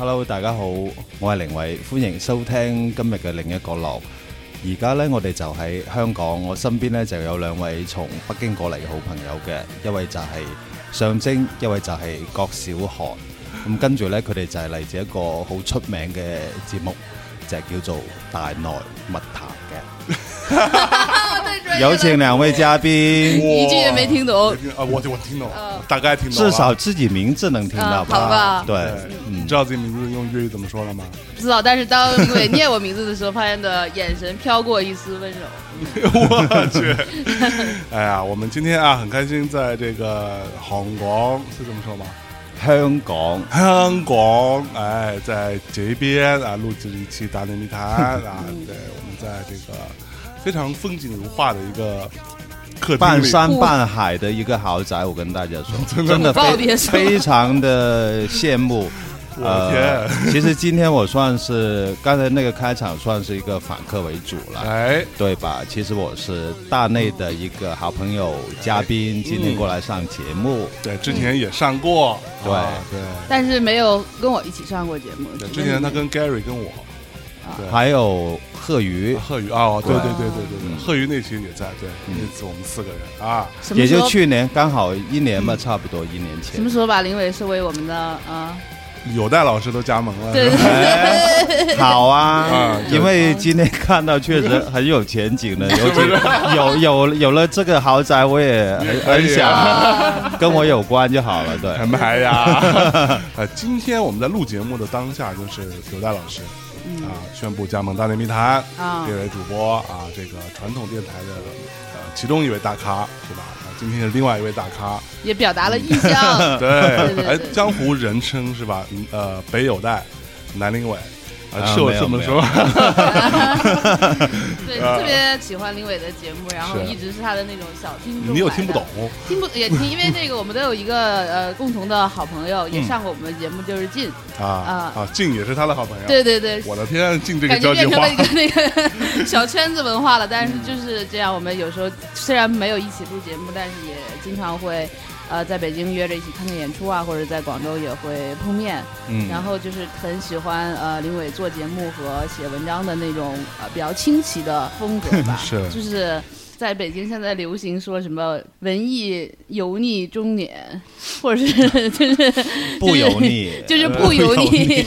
Hello，大家好，我係凌偉，歡迎收聽今日嘅另一个乐。而家呢，我哋就喺香港，我身邊呢就有兩位從北京過嚟嘅好朋友嘅，一位就係上晶，一位就係郭小寒。咁跟住呢，佢哋就係嚟自一個好出名嘅節目，就係叫做《大內密談》嘅。有請兩位嘉賓，一句也沒聽懂。啊，我我聽懂，大概聽懂。至少自己名字能聽到吧？好吧。對，你知道自己名字用粵語怎麼說了嗎？不知道，但是當林偉念我名字的時候，發現的眼神飄過一絲溫柔。我去，哎呀，我們今天啊，很開心，在這個香港是這麼說嗎？香港，香港，哎，在这边啊，录制一期《大内密谈》啊，对，我们在这个非常风景如画的一个半山半海的一个豪宅，我跟大家说，真的非非常的羡慕。我天，其实今天我算是刚才那个开场算是一个访客为主了，哎，对吧？其实我是大内的一个好朋友嘉宾，今天过来上节目，对，之前也上过，对。对，但是没有跟我一起上过节目。对，之前他跟 Gary 跟我，對，還有贺宇，贺宇啊，對對對對對對，賀宇那期也在，对，那次我们四个人啊，也就去年刚好一年吧，差不多一年前。什么时候把林偉設為我们的啊？有戴老师都加盟了，對對好啊，因为今天看到确实很有前景的，有有有有了这个豪宅，我也很很想跟我有关就好了，對。哎呀，呃，今天我们在录节目的当下，就是有戴老师啊宣布加盟大内密談這位主播啊，这个传统电台的呃其中一位大咖，是吧？今天的另外一位大咖，也表达了意向。对，哎，江湖人称是吧？呃，北有戴，南林偉，啊，是我这么说。对，特别喜欢林伟的节目，然后一直是他的那种小听众。你又听不懂？听不也听，因为这个我们都有一个呃共同的好朋友，也上过我们的节目，就是静啊啊啊，靜也是他的好朋友。对对对，我的天，静这个感觉变成了一个那个 小圈子文化了。但是就是这样，我们有时候虽然没有一起录节目，但是也经常會。呃，在北京约着一起看看演出啊，或者在广州也会碰面。嗯，然后就是很喜欢呃林伟做节目和写文章的那种呃比较清奇的风格吧。是，就是在北京现在流行说什么文艺油腻中年，或者是就是 不油腻，就是不油腻。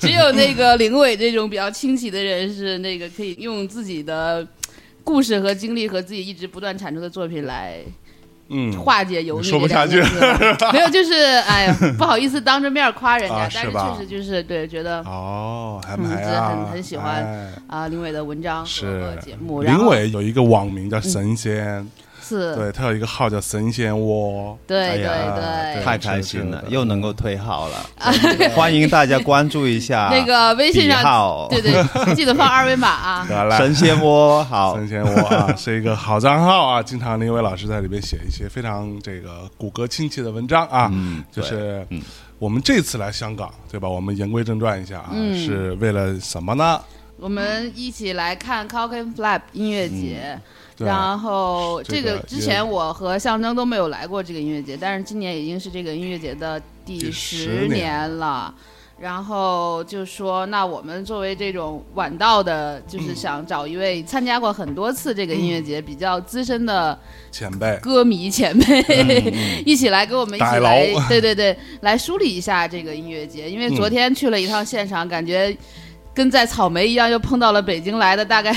只有那个林伟这种比较清奇的人是那个可以用自己的故事和经历和自己一直不断产出的作品來。嗯，化解油腻。说不下去，没有，就是哎呀，不好意思当着面夸人家，啊、但是确实就是对，觉得哦，還嗯，蠻啊，很很喜欢啊、呃、林伟的文章和节目。林伟有一个网名叫神仙。嗯是，對他有一个号叫神仙窝，对对对，太开心了，又能够退号了，欢迎大家关注一下那个微信上，对对，记得放二维码啊。神仙窝，好，神仙窝啊，是一个好账号啊，经常林伟老师在里面写一些非常这个骨骼清奇的文章啊，就是我们这次来香港，对吧？我们言归正传一下啊，是为了什么呢？我们一起来看 Clockenflap 音樂節。然后这个之前我和象征都没有来过这个音乐节，但是今年已经是这个音乐节的第十年。了。然后就说，那我们作为这种晚到的，就是想找一位参加过很多次这个音乐节比较资深的前辈。歌迷前辈，一起来跟我们一起来，对对对，来梳理一下这个音乐节。因为昨天去了一趟现场，感覺。跟在草莓一样，又碰到了北京来的大概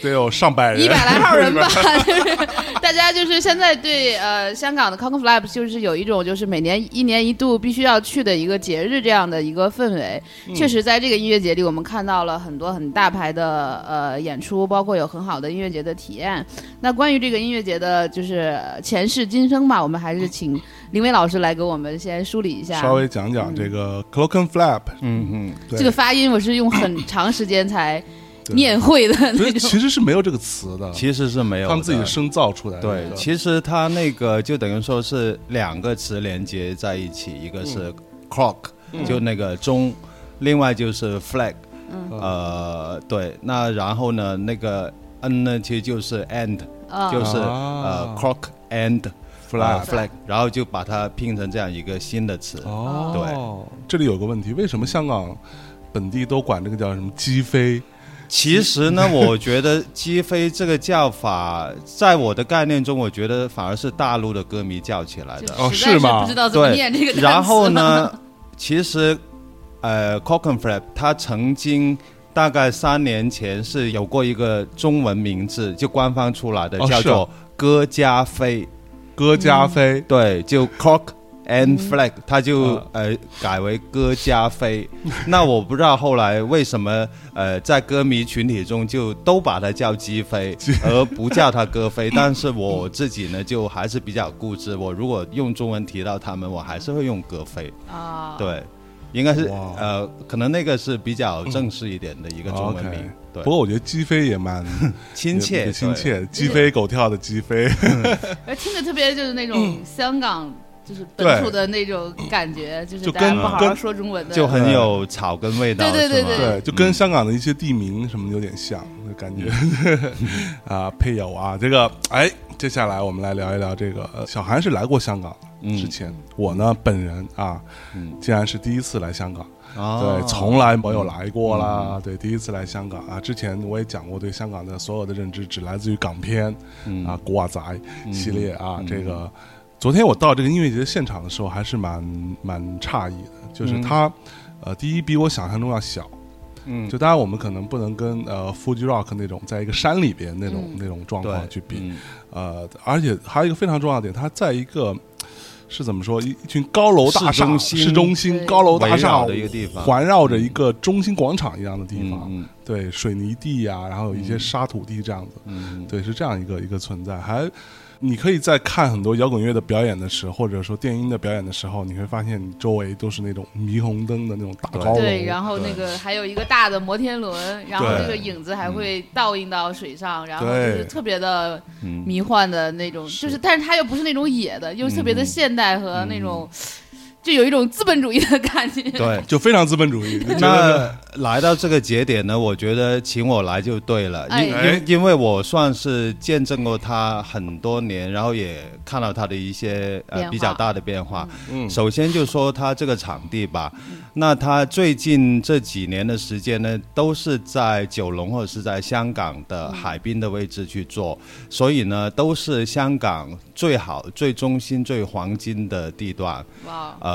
得 有上百人，一百来号人吧。就 是大家就是现在对呃香港的 Clockenflap 就是有一种就是每年一年一度必须要去的一个节日这样的一个氛围。确实，在这个音乐节里，我们看到了很多很大牌的呃演出，包括有很好的音乐节的体验。那关于这个音乐节的，就是前世今生嘛，我们还是請林伟老师来给我们先梳理一下，稍微讲讲这个 clock and flap。嗯嗯，这个发音我是用很。长时间才念会的那種，其实是没有这个词的，其实是没有，他们自己生造出来的。对，其实它那个就等于说是两个词连接在一起，一个是 clock，就那个钟，另外就是 flag，嗯。呃，对，那然后呢，那个 n 呢，其实就是 and，啊。就是啊。呃 clock and flag flag，然后就把它拼成这样一个新的词。哦，对这里有个问题，为什么香港本地都管这个叫什么鸡飞？其实呢，我觉得“鸡飞”这个叫法，在我的概念中，我觉得反而是大陆的歌迷叫起来的。哦是吗不知道怎么对念这个单词然后呢，其实呃 c o c k e n f l a p 它曾经大概三年前是有过一个中文名字，就官方出来的，叫做“歌加飞”。歌加菲，对，就 clock and flag，、他就啊呃改为歌加菲。那我不知道后来为什么呃在歌迷群体中就都把他叫鸡飞，而不叫他歌飞。但是我自己呢就还是比较固执，我如果用中文提到他们，我还是会用歌飞。啊，对，应该是呃可能那个是比较正式一点的一个中文名对。不，过我觉得鸡飞也蛮 亲切也亲。切，鸡飞狗跳的鸡飞。而 听着特别就是那嗯。种香港就是本土的那种感觉，就是就大家跟跟不好好说中文的，就很有草根味道，对对对对，就跟香港的一些地名什么有点像，就感觉。啊，配友啊，这个哎，接下来我们来聊一聊这个。呃小韩是来过香港嗯之前，我呢本人啊，嗯。竟然是第一次来香港，哦。对，从来没有来过啦。对，第一次来香港啊，之前我也讲过，对香港的所有的认知只来自于港片嗯。啊、古惑仔系列啊，嗯这个。昨天我到这个音乐节现场的时候，还是蛮蛮诧异的，就是嗯。它，呃，第一比我想象中要小，嗯。就当然我们可能不能跟呃 Fuji Rock 那种在一个山里边那种、嗯。那种状况去比，嗯。呃，而且还有一个非常重要的点，它在一个是怎么说？一一群高楼大厦、市中心市中心对。高楼大厦的一个地方。环绕着一个中心广场一样的地方，嗯对，水泥地呀、然后有一些沙土地这样子，嗯。对，是这样一个一个存在，还。你可以在看很多摇滚乐的表演的时候，或者说电音的表演的时候，你会发现你周围都是那种霓虹灯的那种大对高楼，对，然后那个还有一个大的摩天轮，然后对这个影子还会倒映到水上，然后就是特别的嗯迷幻的那种，就是但是它又不是那种野的，又特别的嗯。现代和那种，就有一种资本主义的感觉。对。就非常资本主义。那来到这个节点呢，我觉得请我来就对了，因哎因因为我算是见证过他很多年，然后也看到他的一些呃比较大的变化。嗯首先就说他这个场地吧，那他最近这几年的时间呢，都是在九龙或者是在香港的海滨的位置去做，所以呢，都是香港最好、最中心、最黄金的地段。哇，呃，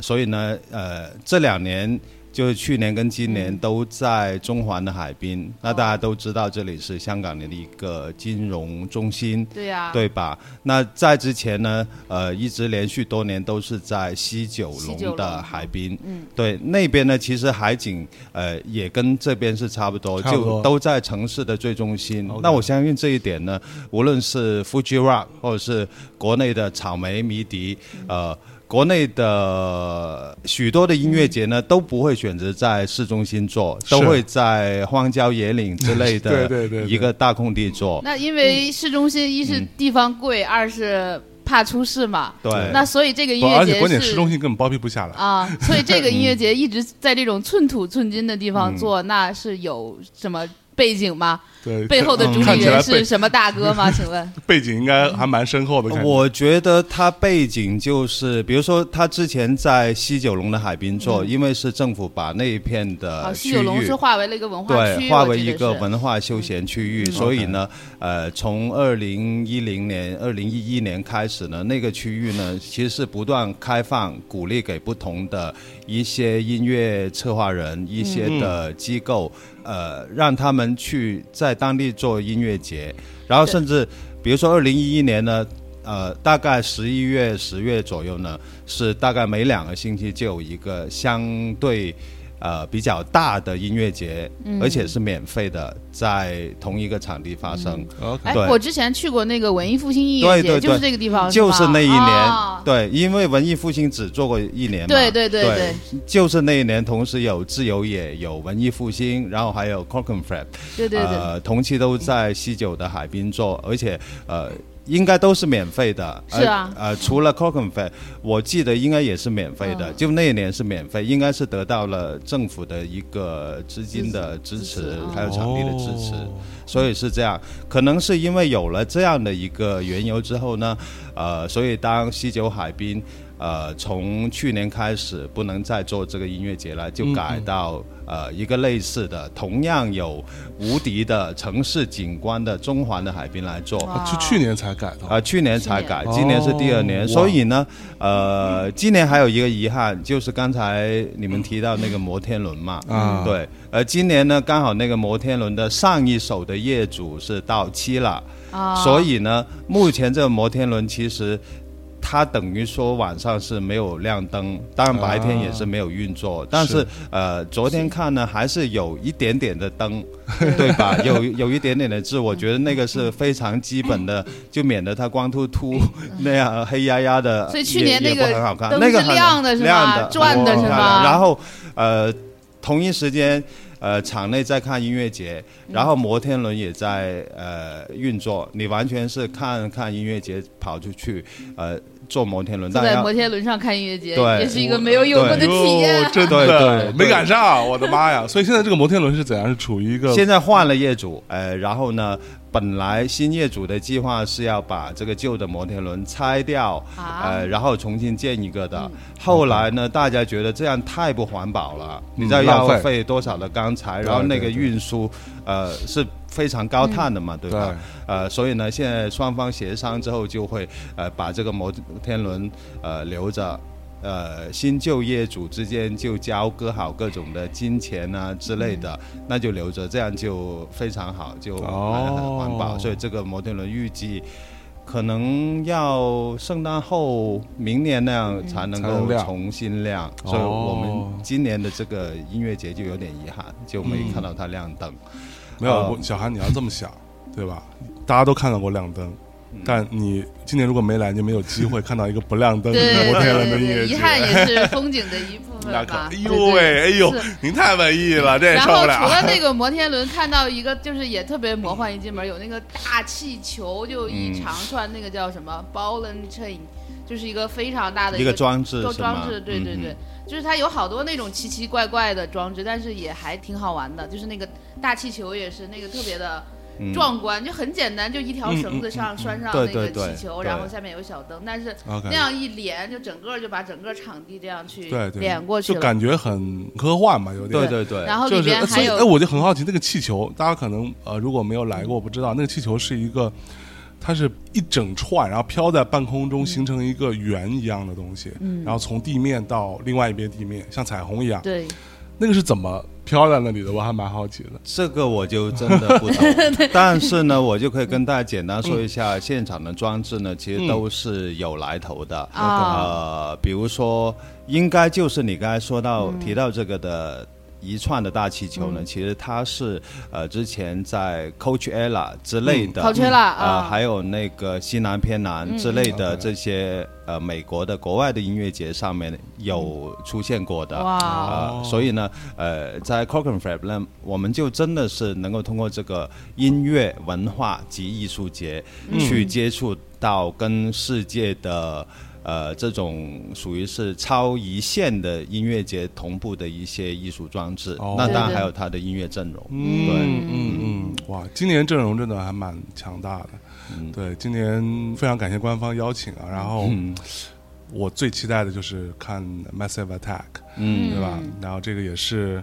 所以呢，呃，这两年就是去年跟今年都在中环的海滨，那大家都知道这里是香港的一个金融中心。对呀、对吧？那在之前呢，呃，一直连续多年都是在西九龙龙的海滨，嗯，对，那边呢，其实海景呃也跟这边是差不多，不多就都在城市的最中心。那我相信这一点呢，无论是 Fuji Rock 或者是国内的草莓迷笛，呃。国内的许多的音乐节呢，都不会选择在市中心做，都会在荒郊野岭之类的 一个大空地做。那因为市中心一是地方贵，二是怕出事嘛。对，那所以这个音不而且乐节关键市中心根本包庇不下来。啊，所以这个音乐节一直在这种寸土寸金的地嗯方做，那是有什么背景吗？对，背后的主理人是什么大哥吗？请问？背景应该还蛮深厚的。我觉得他背景就是，比如说他之前在西九龙的海滨做，因为是政府把那一片哦，的西区域九龙是。划为了一个文化区，对，划为一个文化休闲区域，所以呢，呃，从二零一零年、二零一一年开始呢，那个区域呢，其实是不断开放，鼓励给不同的一些音乐策划人、一些的机构，呃，让他们去在当地做音乐节，然后甚至比如说二零一一年呢。呃，大概十一月、十月左右呢，是大概每两个星期就有一个相对呃比较大的音乐节，嗯。而且是免费的，在同一个场地发生。哎，我之前去过那个文艺复兴音乐节，对对对。就是这个地方，就是那一年，哦。对，因为文艺复兴只做过一年嘛，对对对对。对就是那一年，同时有自由也，有文艺复兴，然后还有 c o c k e n f r a p 对对对，呃，同期都在西九的海滨做，而且呃，应该都是免费的。是啊，呃，除了 c o c o n f e 我记得应该也是免费的，就那一年是免费，应该是得到了政府的一个资金的支持，还有场地的支持，所以是这样。可能是因为有了这样的一个缘由之后呢，呃，所以当西九海滨。呃，从去年开始不能再做这个音乐节了，就改到呃一个类似的，同样有无敌的城市景观的中环的海滨来做。是去年才改的。啊，去年才改，今年是第二年。所以呢，呃，今年还有一个遗憾，就是刚才你们提到那个摩天轮嘛，嗯，对，呃，今年呢刚好那个摩天轮的上一手的业主是到期了，啊，所以呢，目前这个摩天轮其实。它等于说晚上是没有亮灯，当然白天也是没有运作。但是呃，昨天看呢，还是有一点点的灯，对吧？有有一点点的字，我觉得 那个是非常基本的，就免得它光秃秃那样黑压压的。所以去年那个很好看，那个亮的是吧？转的是吧？然后呃，同一时间。呃，场内在看音乐节，然后摩天轮也在呃运作，你完全是看看音乐节跑出去，呃，坐摩天轮。在摩天轮上看音乐节，对，也是一个没有有过的体验。真的没赶上，我的妈呀！所以现在这个摩天轮是怎样？是处于一个现在换了业主，呃，然后呢？本来新业主的计划是要把这个旧的摩天轮拆掉，呃，然后重新建一个的。后来呢，大家觉得这样太不环保了，你知道要费多少的钢材，然后那个运输，呃，是非常高碳的嘛，对吧？呃，所以呢，现在双方协商之后，就会呃把这个摩天轮呃留着。呃，新旧业主之间就交割好各种的金钱啊之类的，那就留着，这样就非常好，就很环保。所以这个摩天轮预计可能要圣诞后明年那样才能够重新亮。所以我们今年的这个音乐节就有点遗憾，就没看到它亮灯。没有，小韩你要这么想，对吧？大家都看到过亮灯。但你今年如果没来，就没有机会看到一个不亮灯 的摩天轮的音乐节。遗憾也是风景的一部分吧。哎呦喂，哎呦，您太文艺了，这受不了。然 后除了那个摩天轮，看到一个就是也特别魔幻，一进门有那个大气球，就一长串，那个叫什么 ball and chain，就是一个非常大的一个装置，装置，对对对，就是它有好多那种奇奇怪怪的装置，但是也还挺好玩的。就是那个大气球也是那个特别的。壮观就很简单，就一条绳子上拴上那个气球，然后下面有小灯，但是那样一连，就整个就把整个场地这样去连过去就感觉很科幻嘛，有点对对对。然后里边还有，哎，我就很好奇那个气球，大家可能呃如果没有来过，不知道那个气球是一个，它是一整串，然后飘在半空中，形成一个圆一样的东西，然后从地面到另外一边地面，像彩虹一样。对，那个是怎么？飘在那里的，我还蛮好奇的。这个我就真的不懂，但是呢，我就可以跟大家简单说一下，现场的装置呢，其实都是有来头的。呃，比如说，应该就是你刚才说到提到这个的。一串的大气球呢，其实它是呃之前在 Coachella 之类的，Coachella 啊，还有那个西南偏南之类的这些呃美国的国外的音乐节上面有出现过的，哇，所以呢，呃，在 c o c o n f a b 呢，我们就真的是能够通过这个音乐文化及艺术节去接触到跟世界的。呃，这种属于是超一线的音乐节同步的一些艺术装置，那当然还有它的音乐阵容。嗯嗯嗯，哇，今年阵容真的还蛮强大的。对，今年非常感谢官方邀请啊，然后我最期待的就是看 Massive Attack，嗯，对吧？然后这个也是。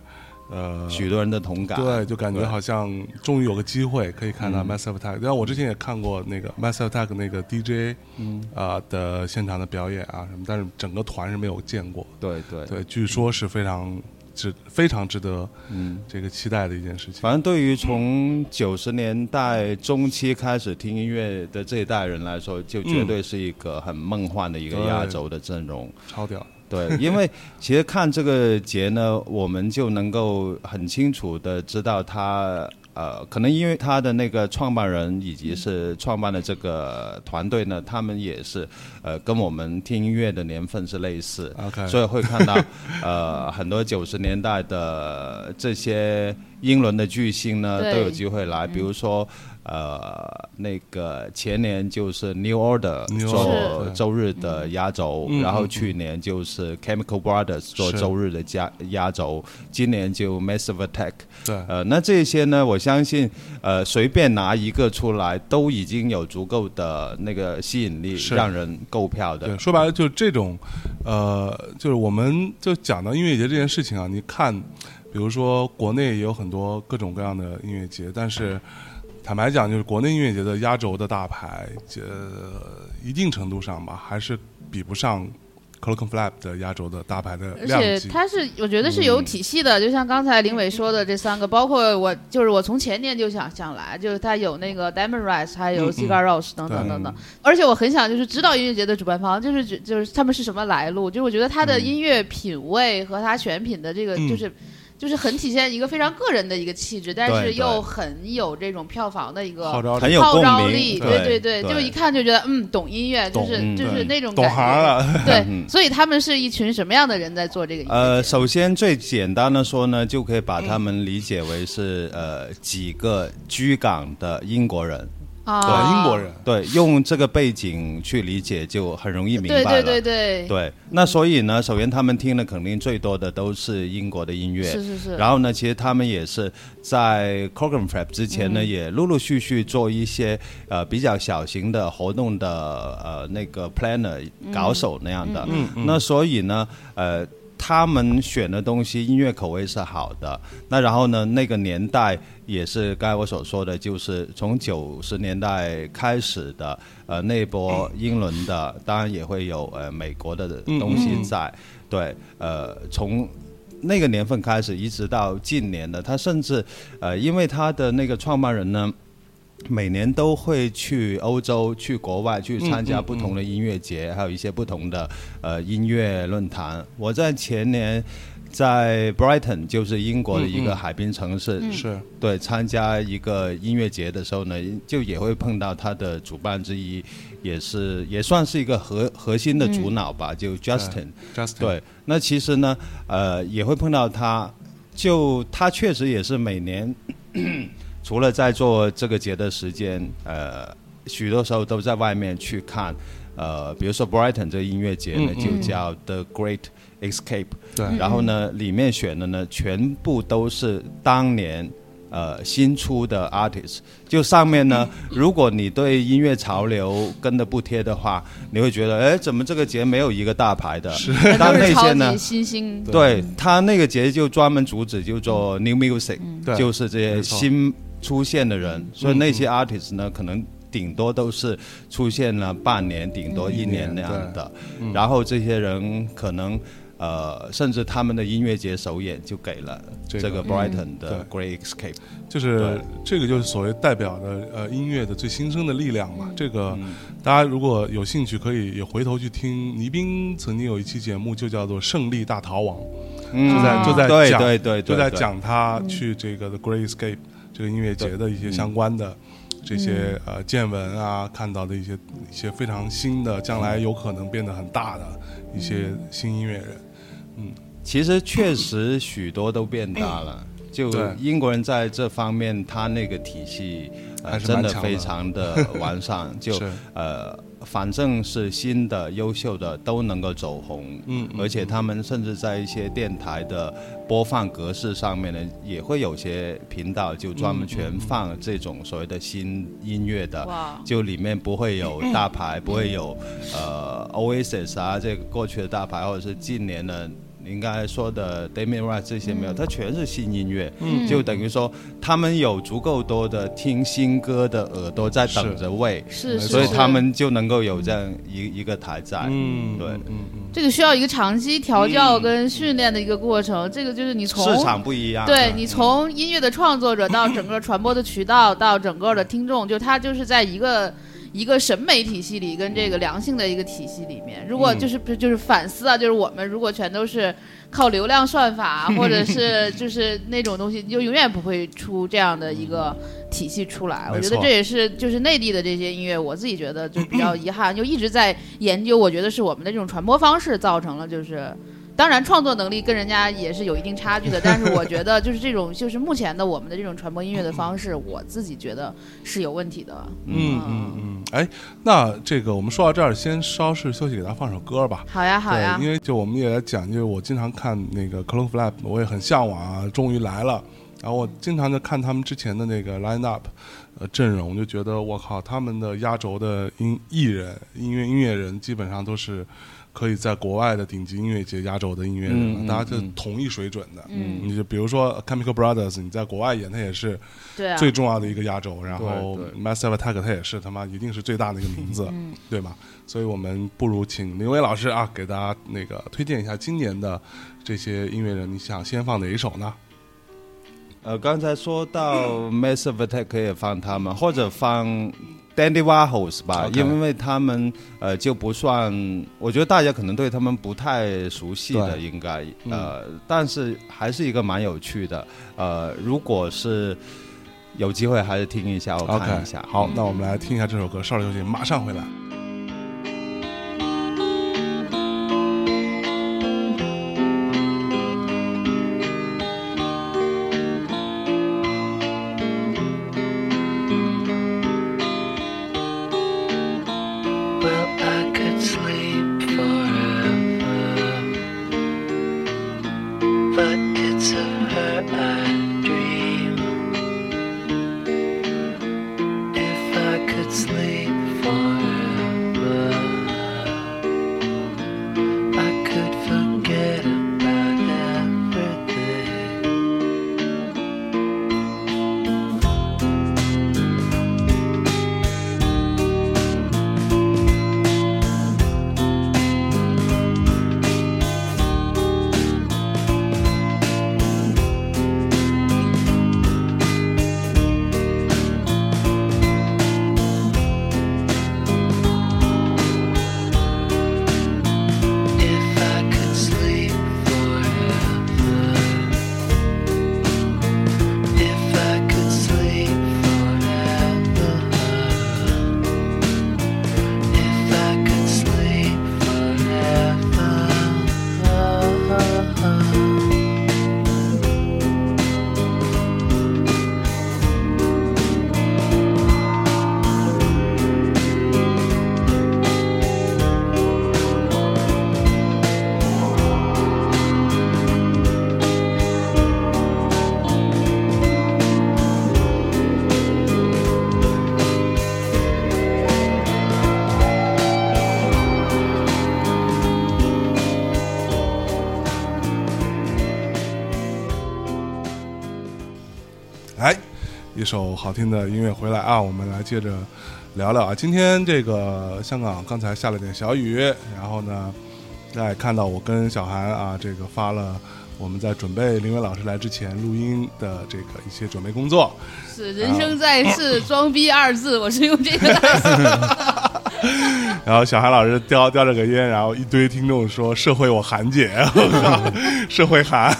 呃，许多人的同感，对，就感觉好像终于有个机会可以看到 Massive Attack。然后我之前也看过那个 Massive Attack 那个 DJ，嗯啊的现场的表演啊什么，但是整个团是没有见过。对对对，据说是非常值非常值得嗯这个期待的一件事情。反正对于从九十年代中期开始听音乐的这一代人来说，就绝对是一个很梦幻的一个压轴的阵容，超屌。对，因为其实看这个节呢，我们就能够很清楚的知道他呃，可能因为他的那个创办人以及是创办的这个团队呢，他们也是呃跟我们听音乐的年份是类似，OK，所以会看到呃很多九十年代的这些英伦的巨星呢都有机会来，比如说呃，那个前年就是 New Order 做周日的压轴，嗯。然后嗯去年就是 Chemical Brothers 做周日的压压轴，今年就 Massive Attack。对，呃，那这些呢，我相信，呃，随便拿一个出来，都已经有足够的那个吸引力，是。让人购票的。对，。说白了就是这种，呃，就是我们就讲到音乐节这件事情啊，你看，比如说国内也有很多各种各样的音乐节，但是坦白讲，就是国内音乐节的压轴的大牌，呃，一定程度上吧，还是比不上 Clock Flap 的压轴的大牌的而量级。且它是，我觉得是有体系的，就像刚才林伟说的这三个，包括我，就是我从前年就想想来，就是它有那个 Diamond Rise，还有嗯嗯 Cigar Rose 等等等等，而且我很想就是知道音乐节的主办方，就是就是他们是什么来路，就是我觉得他的音乐品味和他选品的这个嗯就是。就是很体现一个非常个人的一个气质，但是又很有这种票房的一个号召力很有号召共鸣力，对对对，对就一看就觉得嗯，懂音乐，就是嗯就是那种感懂行觉。了，对，嗯所以他们是一群什么样的人在做这个音乐节？呃，首先最简单的说呢，就可以把他们理解为是呃几个居港的英国人。啊，英国人，对，用这个背景去理解就很容易明白了。对对对对，对那所以呢，首先他们听的肯定最多的都是英国的音乐。是是是，然后呢，其实他们也是在 c o g a m Prep 之前呢，也陆陆续续做一些呃比较小型的活动的呃那个 planner 搞手那样的。嗯嗯那所以呢，呃。他们选的东西音乐口味是好的，那然后呢，那个年代也是刚才我所说的，就是从九十年代开始的，呃，那波英伦的，当然也会有呃美国的东西在，对，呃，从那个年份开始，一直到近年的，他甚至呃，因为他的那个创办人呢。每年都会去欧洲、去国外去参加不同的音乐节，还有一些不同的呃音乐论坛。我在前年在 Brighton，就是英国的一个海滨城市，是对参加一个音乐节的时候呢，就也会碰到他的主办之一，也是也算是一个核核心的主脑吧，就 Justin。Justin，对，那其实呢，呃，也会碰到他，就他确实也是每年，除了在做这个节的时间，呃，许多时候都在外面去看，呃，比如说 Brighton 这个音乐节呢，嗯就叫 The Great Escape，对，然后呢，里面选的呢，全部都是当年。呃，新出的 artist，就上面呢，如果你对音乐潮流跟的不贴的话，你会觉得，哎，怎么这个节没有一个大牌的？是。但那些呢对他那个节就专门主旨就做 new music，、对。就是这些新出现的人，所以那些 artist 呢，可能顶多都是出现了半年，顶多一年那样的，然后这些人可能。呃，甚至他们的音乐节首演就给了这个 Brighton 的 Great Escape，就是这个就是所谓代表的呃音乐的最新生的力量嘛。这个嗯。大家如果有兴趣，可以也回头去听倪斌曾经有一期节目，就叫做《胜利大逃亡》，就在就在讲对对对就在讲他去这个 The Great Escape 这个音乐节的一些相关的这些呃见闻啊，看到的一些一些非常新的，将来有可能变得很大的一些新音乐人。嗯。其实确实许多都变大了。就英国人在这方面，他那个体系真的非常的 完善，就呃，反正是新的、优秀的都能够走红，嗯嗯而且他们甚至在一些电台的播放格式上面呢，也会有些频道就专门全放这种所谓的新音乐的，哇，就里面不会有大牌，不会有呃 Oasis 啊，这个过去的大牌，或者是近年的。您刚才说的 Damien Rice 这些没有，它全是新音乐，嗯。就等于说他们有足够多的听新歌的耳朵在等着喂，是所以他们就能够有这样一一个台在。嗯，对。嗯嗯，这个需要一个长期调教跟训练的一个过程。这个就是你从市场不一样，对你从音乐的创作者到整个传播的渠道，到整个的听众，就他就是在一个一个审美体系里，跟这个良性的一个体系里面。如果就是不就是反思啊，就是我们如果全都是靠流量算法，或者是 就是那种东西，就永远不会出这样的一个体系出来。我觉得这也是就是内地的这些音乐，我自己觉得就比较 遗憾，就一直在研究。我觉得是我们的这种传播方式造成了就是。当然，创作能力跟人家也是有一定差距的，但是我觉得就是这种，就是目前的我们的这种传播音乐的方式，我自己觉得是有问题的。嗯嗯嗯，哎，那这个我们说到这儿，先稍事休息，给大家放首歌吧。好呀，好呀。因为就我们也来讲，就是我经常看那个 Clone Flap，我也很向往啊，终于来了。然后我经常就看他们之前的那个 line up，呃，阵容就觉得我靠，他们的压轴的音艺人、音乐音乐人基本上都是。可以在国外的顶级音乐节压轴的音乐人，大家是同一水准的。嗯，你就比如说 Chemical Brothers，你在国外演，他也是最重要的一个压轴。然后 Massive Attack，他也是他妈一定是最大的一个 名字，对吧？所以我们不如请林威老师啊，给大家那个推荐一下今年的这些音乐人，你想先放哪一首呢？呃，刚才说到 Massive Attack 可以放他们，或者放。Dandy Warhols 吧，因为他们呃就不算，我觉得大家可能对他们不太熟悉的，应该呃，但是还是一个蛮有趣的。呃，如果是有机会，还是听一下，我看一下。好，那我们来听一下这首歌，少林有请，马上回来。一首好听的音乐回来啊，我们来接着聊聊啊。今天这个香港刚才下了点小雨，然后呢，大家看到我跟小韩啊，这个发了我们在准备林伟老师来之前录音的这个一些准备工作。是人生在世，装逼二字，我是用这个。然后小韩老师叼叼着个烟，然后一堆听众说：“社会我韩姐，社会韩，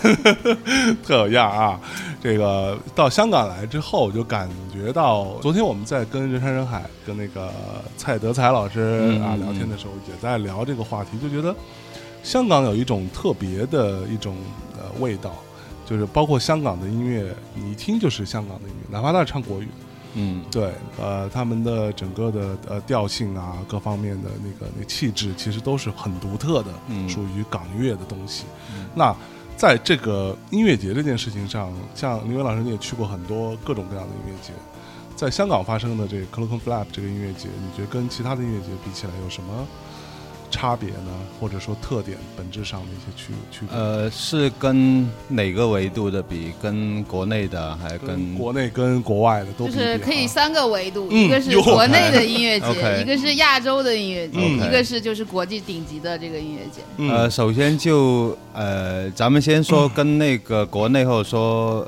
特有样啊。”这个到香港来之后，我就感觉到，昨天我们在跟人山人海、跟那个蔡德才老师啊聊天的时候，也在聊这个话题，就觉得香港有一种特别的一种呃味道，就是包括香港的音乐，你一听就是香港的音乐，哪怕他是唱国语，嗯，对，呃，他们的整个的呃调性啊，各方面的那个那气质，其实都是很独特的，属于港乐的东西，那。在这个音乐节这件事情上，像林伟老师，你也去过很多各种各样的音乐节，在香港发生的这个 c l o c o n Flap 这个音乐节，你觉得跟其他的音乐节比起来有什么？差别呢，或者说特点，本质上的一些区区别。呃，是跟哪个维度的比？跟国内的，还跟国内跟国外的都就是可以三个维度，一个是国内的音乐节，一个是亚洲的音乐节，一个是就是国际顶级的这个音乐节。呃，首先就呃，咱们先说跟那个国内或者说。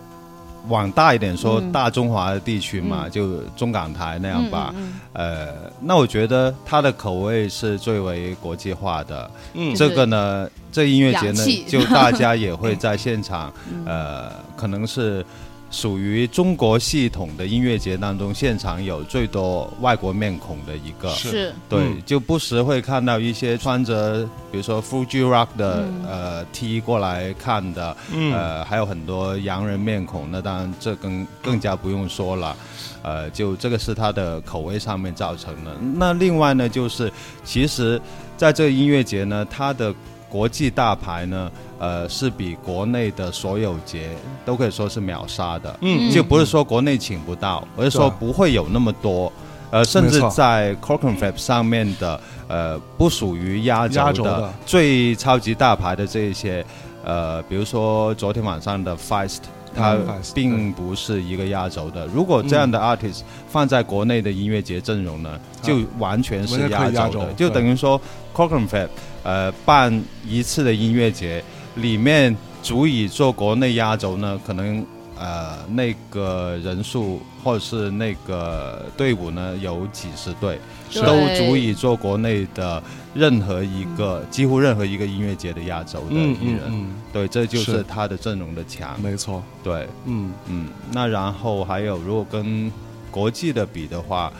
往大一点说，大中华地区嘛，就中港台那样吧。呃，那我觉得它的口味是最为国际化的。嗯，这个呢，这音乐节呢，就大家也会 在现场，呃，可能是。属于中国系统的音乐节当中，现场有最多外国面孔的一个。是，对，嗯就不时会看到一些穿着，比如说 Fuji Rock 的、呃 T 过来看的，嗯呃，还有很多洋人面孔，那当然这更更加不用说了。呃，就这个是他的口味上面造成的。那另外呢，就是其实在这个音乐节呢，他的国际大牌呢，呃，是比国内的所有节都可以说是秒杀的。嗯。就不是说国内请不到，而是说不会有那么多。呃，甚至在 c o c o n f a b 上面的，呃，不属于压轴的最超级大牌的这一些，呃，比如说昨天晚上的 Feist，它并不是一个压轴的。如果这样的 artist 放在国内的音乐节阵容呢，就完全是压轴的，就等于说 c o c o n f a b 呃，办一次的音乐节里面足以做国内压轴呢，可能呃那个人数或者是那个队伍呢有几十队，都足以做国内的任何一个、几乎任何一个音乐节的压轴的嗯艺人。嗯。对，这就是是。他的阵容的强。嗯，。没错，对，嗯。嗯，那然后还有，如果跟国际的比的话，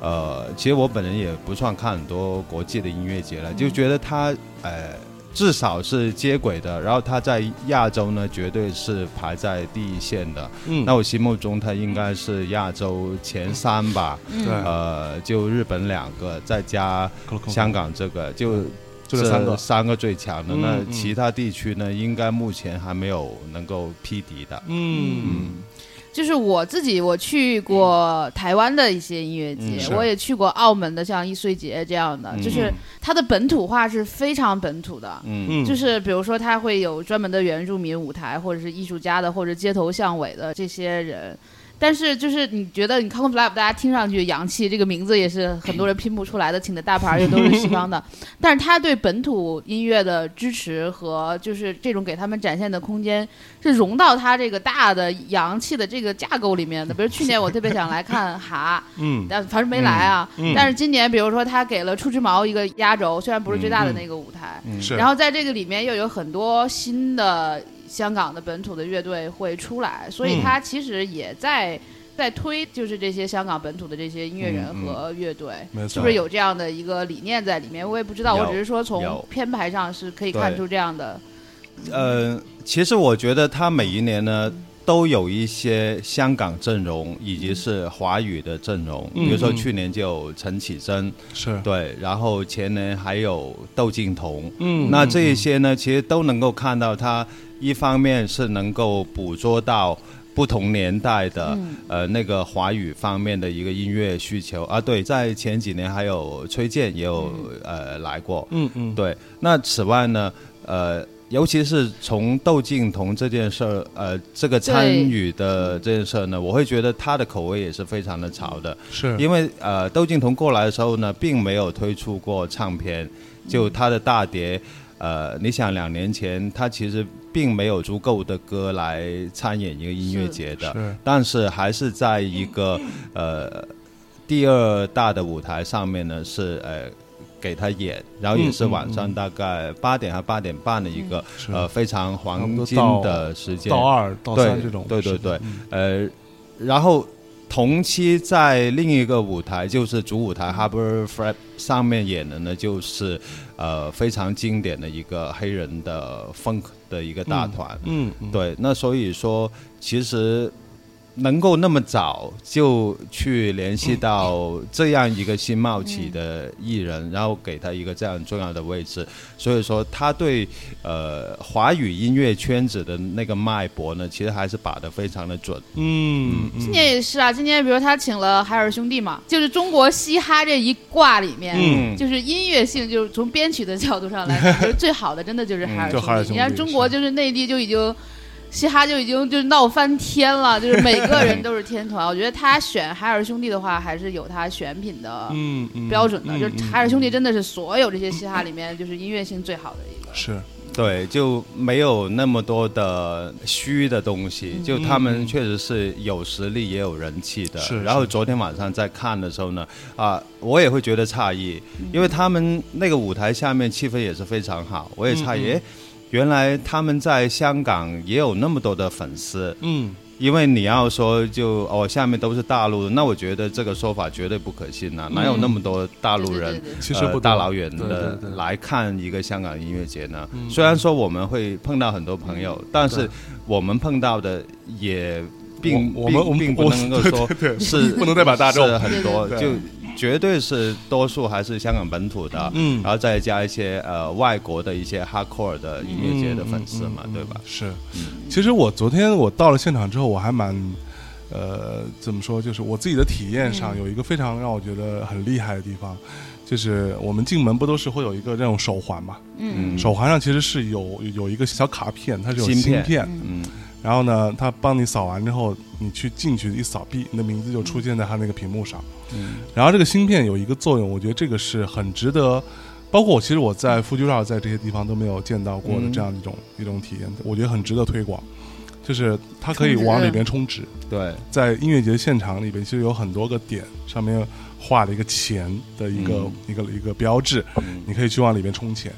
呃，其实我本人也不算看很多国际的音乐节了，就觉得它呃至少是接轨的，然后它在亚洲呢绝对是排在第一线的。嗯，那我心目中它应该是亚洲前三吧，嗯。对。呃，就日本两个，再加香港这个，就就这三个。三个最强的。嗯那嗯。其他地区呢，应该目前还没有能够匹敌的。嗯就是我自己，我去过台湾的一些音乐节，嗯我也去过澳门的，像易碎节这样的，嗯就是它的本土化是非常本土的。嗯嗯，就是比如说，它会有专门的原住民舞台，或者是艺术家的，或者街头巷尾的这些人。但是，就是你觉得你 c o n f l a b 大家听上去洋气，这个名字也是很多人拼不出来的，请的大牌也都是西方的。但是他对本土音乐的支持和就是这种给他们展现的空间，是融到他这个大的洋气的这个架构里面的。比如去年我特别想来看哈，嗯但反正没来啊。嗯但是今年，比如说他给了触之毛一个压轴，虽然不是最大的那个舞台，然后在这个里面又有很多新的香港的本土的乐队会出来，所以嗯他其实也在。在推就是这些香港本土的这些音乐人嗯嗯和乐队，没错是不是有这样的一个理念在里面？我也不知道，我只是说从编排上是可以看出这样的。呃，其实我觉得他每一年呢。都有一些香港阵容，以及是华语的阵容，嗯比如说嗯去年就有陈绮贞，是，对，然后前年还有窦靖童，嗯那这一些呢，其实都能够看到他一方面是能够捕捉到不同年代的、嗯。呃那个华语方面的一个音乐需求。啊。对，在前几年还有崔健也有、呃来过，嗯嗯，对。那此外呢，呃。尤其是从窦靖童这件事儿，呃，这个参与的这件事儿呢，我会觉得他的口味也是非常的潮的。是，因为呃，窦靖童过来的时候呢，并没有推出过唱片，就他的大碟，呃，你想两年前他其实并没有足够的歌来参演一个音乐节的，是但是还是在一个呃第二大的舞台上面呢，是呃。给他演，然后也是晚上大概八点还八点半的一个、是。呃非常黄金的时间，到二到对三这种，对对对。呃，然后同期在另一个舞台，就是主舞台 Harbor Flat 上面演的呢，就是呃非常经典的一个黑人的 funk 的一个大团。嗯，嗯，对，那所以说其实。能够那么早就去联系到这样一个新冒起的艺人，然后给他一个这样重要的位置，所以说他对呃华语音乐圈子的那个脉搏呢，其实还是把的非常的准。嗯，嗯今年也是啊，今年比如他请了海尔兄弟嘛，就是中国嘻哈这一挂里面，嗯就是音乐性，就是从编曲的角度上来，就是最好的，真的就是海尔就海尔兄弟。你看中国就是内地就已经。嘻哈就已经就是闹翻天了，就是每个人都是天团。我觉得他选海尔兄弟的话，还是有他选品的标准的。嗯就是嗯海尔兄弟真的是所有这些嘻哈里面，就是音乐性最好的一个。是，对，就没有那么多的虚的东西，就他们确实是有实力也有人气的。是是然后昨天晚上在看的时候呢，啊，我也会觉得诧异，因为他们那个舞台下面气氛也是非常好，我也诧异，原来他们在香港也有那么多的粉丝。嗯因为你要说就哦下面都是大陆的，那我觉得这个说法绝对不可信啊！哪有那么多大陆人其实不大老远的来看一个香港音乐节呢？虽然说我们会碰到很多朋友，但是我们碰到的也并我我们我们并并不能够说是不能代表大众是很多对就。绝对是多数还是香港本土的，嗯然后再加一些呃外国的一些 hardcore 的音乐节的粉丝嘛，对吧？是，其实我昨天我到了现场之后，我还蛮，呃，怎么说？就是我自己的体验上有一个非常让我觉得很厉害的地方，就是我们进门不都是会有一个这种手环嘛？嗯手环上其实是有有一个小卡片，它是有芯片，嗯然后呢，他帮你扫完之后，你去进去一扫币，你的名字就出现在他那个屏幕上。嗯然后这个芯片有一个作用，我觉得这个是很值得。包括我，其实我在富居绕在这些地方都没有见到过的嗯这样一种、一种体验，我觉得很值得推广。就是它可以往里边充值，对，在音乐节现场里边，其实有很多个点，上面画了一个钱的一个、嗯一个一个标志，你可以去往里边充钱。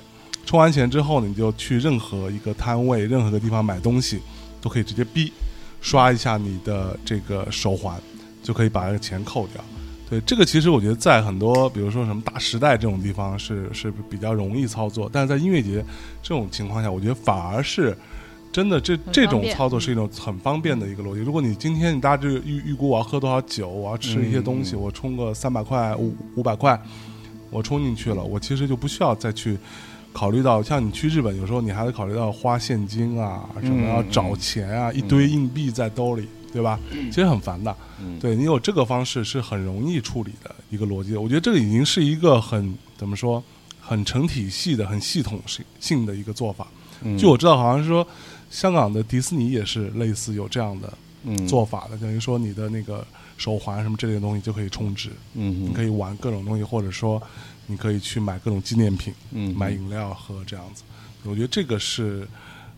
充完钱之后呢，你就去任何一个摊位、任何个地方买东西，都可以直接逼刷一下你的这个手环，就可以把这个钱扣掉。对，这个其实我觉得在很多，比如说什么大时代这种地方是是比较容易操作，但是在音乐节这种情况下，我觉得反而是真的这这种操作是一种很方便的一个逻辑。如果你今天你大致预预估我要喝多少酒，我要吃一些东西，嗯我充个三百块、五五百块，我充进去了，我其实就不需要再去。考虑到像你去日本，有时候你还得考虑到花现金啊，什么嗯要找钱啊，一堆硬币在兜里，对吧？其实很烦的。嗯对你有这个方式是很容易处理的一个逻辑。我觉得这个已经是一个很怎么说，很成体系的、很系统性性的一个做法。嗯据我知道，好像是说香港的迪士尼也是类似有这样的嗯做法的，等于说你的那个手环什么这类的东西就可以充值，嗯你可以玩各种东西，或者说你可以去买各种纪念品，嗯买饮料喝这样子。我觉得这个是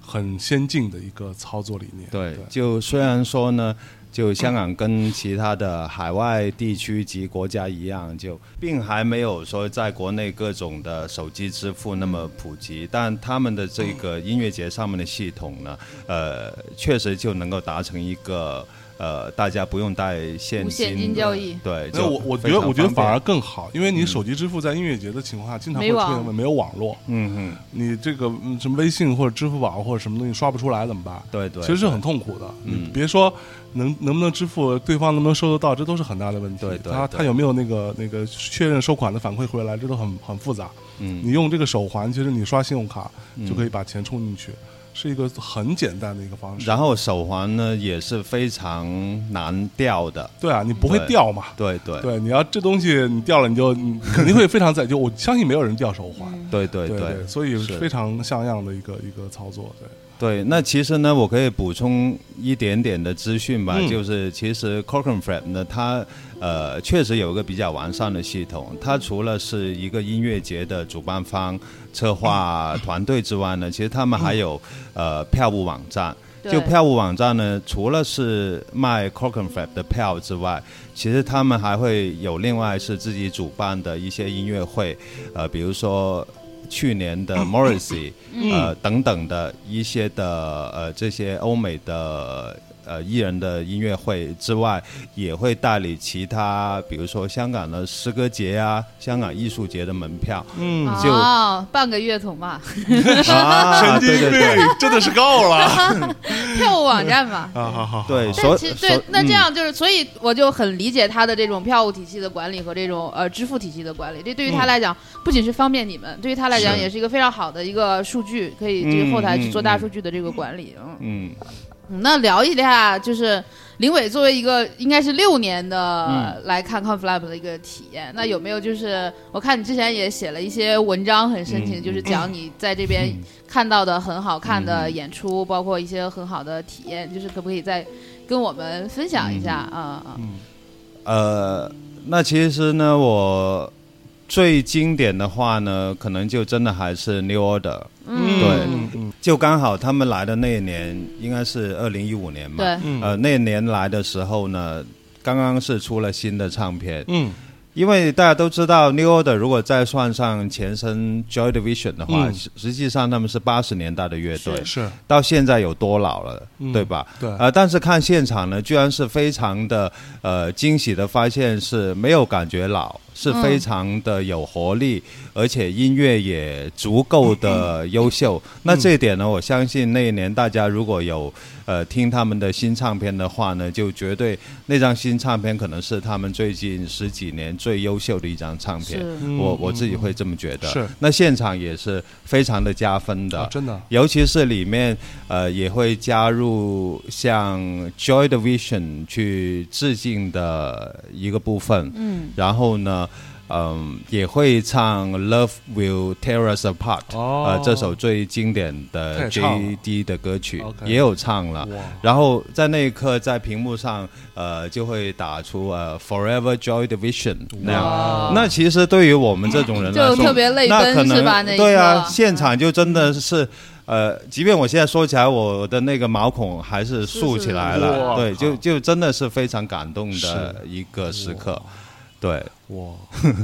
很先进的一个操作理念。对，就虽然说呢，就香港跟其他的海外地区及国家一样，就并还没有说在国内各种的手机支付那么普及，但他们的这个音乐节上面的系统呢，呃，确实就能够达成一个。呃，大家不用带现金，无现金交易。对，那就我我觉得我觉得反而更好，因为你手机支付在音乐节的情况下，经常会出现问没有网络，嗯嗯，你这个嗯什么微信或者支付宝或者什么东西刷不出来怎么办？对对，其实是很痛苦的。嗯，别说能能不能支付，对方能不能收得到，这都是很大的问题。对对对。他他有没有那个那个确认收款的反馈回来，这都很很复杂。嗯。你用这个手环，其实你刷信用卡就可以把钱充进去，是一个很简单的一个方式。然后手环呢也是非常难掉的，对啊，你不会掉嘛？对对对，你要这东西你掉了，你就你 肯定会非常在就我相信没有人掉手环。对对对对，所以非常像样的一个一个操作。对，对，那其实呢，我可以补充一点点的资讯吧，嗯就是其实 Flap 呢，它呃确实有一个比较完善的系统。它除了是一个音乐节的主办方、策划团队之外呢，其实他们还有呃票务网站。就票务网站呢，除了是卖 Flap 的票之外，其实他们还会有另外是自己主办的一些音乐会，呃，比如说去年的 Morrissey，呃等等的一些的呃这些欧美的呃艺人的音乐会之外，也会代理其他，比如说香港的诗歌节啊、香港艺术节的门票。嗯，就哦，半个乐桶嘛，啊，神经病对对对。真的是够了。票务网站嘛。啊，好好好，对，好所但其实对那这样就是，所以我就很理解他的这种票务体系的管理和这种呃支付体系的管理。这对于他嗯来讲，不仅是方便你们，对于他来讲也是一个非常好的一个数据，可以这个后台去做大数据的这个管理。嗯嗯嗯，那聊一下，就是林伟作为一个应该是六年的、嗯。来看 Conflab 的一个体验，那有没有就是我看你之前也写了一些文章，很深情，嗯就是讲你在这边看到的很好看的演出，包括一些很好的体验，就是可不可以再跟我们分享一下啊啊？呃，那其实呢，我最经典的话呢，可能就真的还是 New Order。嗯，对。嗯嗯就刚好他们来的那一年，应该是二零一五年嘛。对，嗯呃，那一年来的时候呢，刚刚是出了新的唱片，嗯因为大家都知道 New Order 如果再算上前身 Joy Division 的话，实实际上他们是八十年代的乐队，是到现在有多老了，对吧？对。呃，但是看现场呢，居然是非常的呃惊喜的发现是没有感觉老。是非常的有活力，而且音乐也足够的优秀。那这一点呢，我相信那一年大家如果有呃听他们的新唱片的话呢，就绝对那张新唱片可能是他们最近十几年最优秀的一张唱片。我我自己会这么觉得。是。那现场也是非常的加分的，真的。尤其是里面呃也会加入像 Joy Division 去致敬的一个部分。嗯。然后呢？嗯，也会唱《Love Will Tear Us Apart》呃，这首最经典的 J.D 的歌曲也有唱了。然后在那一刻，在屏幕上，呃，就会打出呃 “Forever Joy Division” 那样。那其实对于我们这种人来说，特别泪奔是吧？对啊，现场就真的是，呃，即便我现在说起来，我的那个毛孔还是竖起来了。对，就就真的是非常感动的一个时刻。对，哇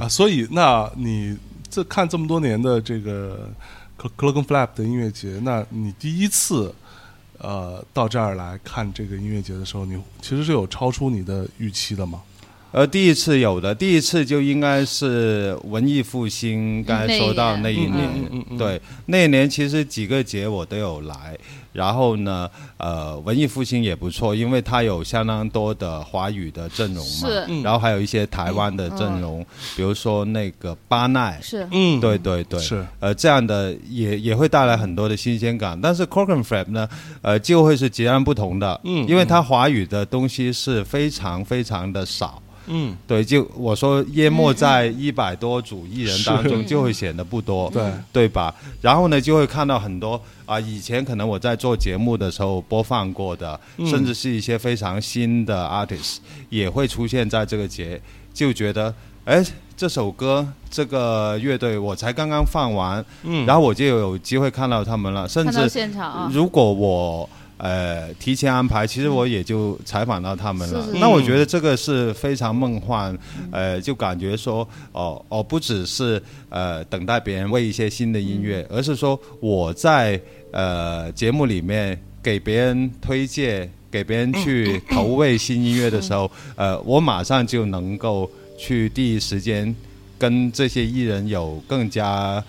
啊！所以，那你这看这么多年的这个 Clocken Flap 的音乐节，那你第一次呃到这儿来看这个音乐节的时候，你其实是有超出你的预期的吗？呃，第一次有的，第一次就应该是文艺复兴，刚才说到那一年，对，那一年其实几个节我都有来。然后呢，呃，文艺复兴也不错，因为它有相当多的华语的阵容嘛，然后还有一些台湾的阵容，比如说那个巴奈，是，嗯，对对对，是，呃，这样的也也会带来很多的新鲜感。但是 c o r k e n f r a p 呢，呃，就会是截然不同的，嗯，因为它华语的东西是非常非常的少。嗯，对，就我说淹没在一百多组艺人当中，就会显得不多，对。对吧？然后呢，就会看到很多啊，以前可能我在做节目的时候播放过的，甚至是一些非常新的 artist 也会出现在这个节，就觉得哎，这首歌这个乐队我才刚刚放完，嗯，然后我就有机会看到他们了，甚至现场，如果我。呃，提前安排，其实我也就采访到他们了。那我觉得这个是非常梦幻，呃，就感觉说，哦哦，不只是呃等待别人为一些新的音乐，而是说我在呃节目里面给别人推荐，给别人去投喂新音乐的时候，呃，我马上就能够去第一时间跟这些艺人有更加。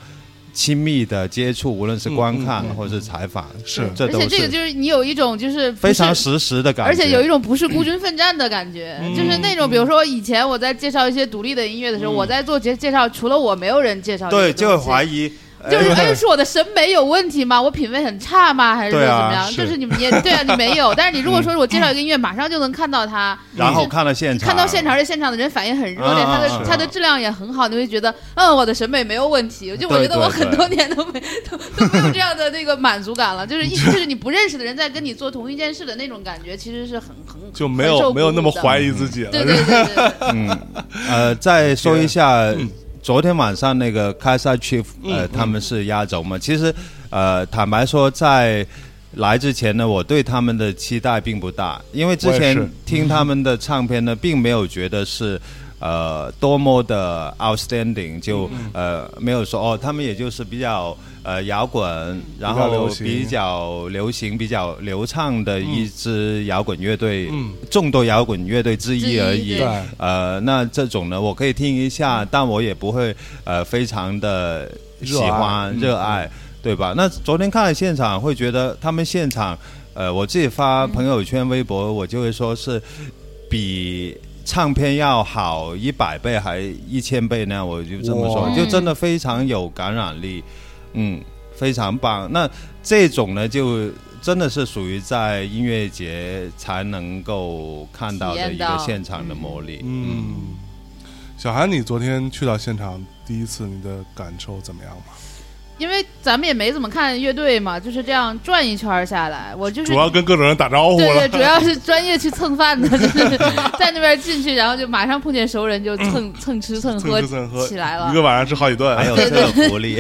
亲密的接触，无论是观看或者是采访，是，而且这个就是你有一种就是非常实时的感觉，而且有一种不是孤军奋战的感觉，就是那种比如说以前我在介绍一些独立的音乐的时候，我在做介介绍，除了我没有人介绍，对，就会怀疑。就是哎，是我的审美有问题吗？我品味很差吗？还是怎么样？就是你们也对啊，你没有。但是你如果说我介绍一个音乐，马上就能看到它，然后看到现场，看到现场，而且现场的人反应很热烈，它的它的质量也很好，你会觉得嗯，我的审美没有问题。就我觉得我很多年都没都都没有这样的那个满足感了。就是一 就是你不认识的人在跟你做同一件事的那种感觉，其实是很很就没有没有那么怀疑自己了。对对对对。嗯呃，再说一下。昨天晚上那个 s a Chief，呃，他们是压轴嘛？其实，呃，坦白说，在来之前呢，我对他们的期待并不大，因为之前听他们的唱片呢，并没有觉得是。呃，多么的 outstanding，就呃没有说哦，他们也就是比较呃摇滚，然后比较流行、比较流畅的一支摇滚乐队，众多摇滚乐队之一而已。呃，那这种呢，我可以听一下，但我也不会呃非常的喜欢热爱，对吧？那昨天看了现场，会觉得他们现场，呃，我自己发朋友圈、微博，我就会说是比。唱片要好一百倍还一千倍呢？我就这么说，就真的非常有感染力，嗯，非常棒。那这种呢，就真的是属于在音乐节才能够看到的一个现场的魔力。嗯，小韩，你昨天去到现场第一次，你的感受怎么样嘛？因为咱们也没怎么看乐队嘛，就是这样转一圈下来，我就是主要跟各种人打招呼对对，主要是专业去蹭饭的，就是 在那边进去，然后就马上碰见熟人，就蹭 蹭吃蹭喝起来了，一个晚上吃好几顿，还有这个福利。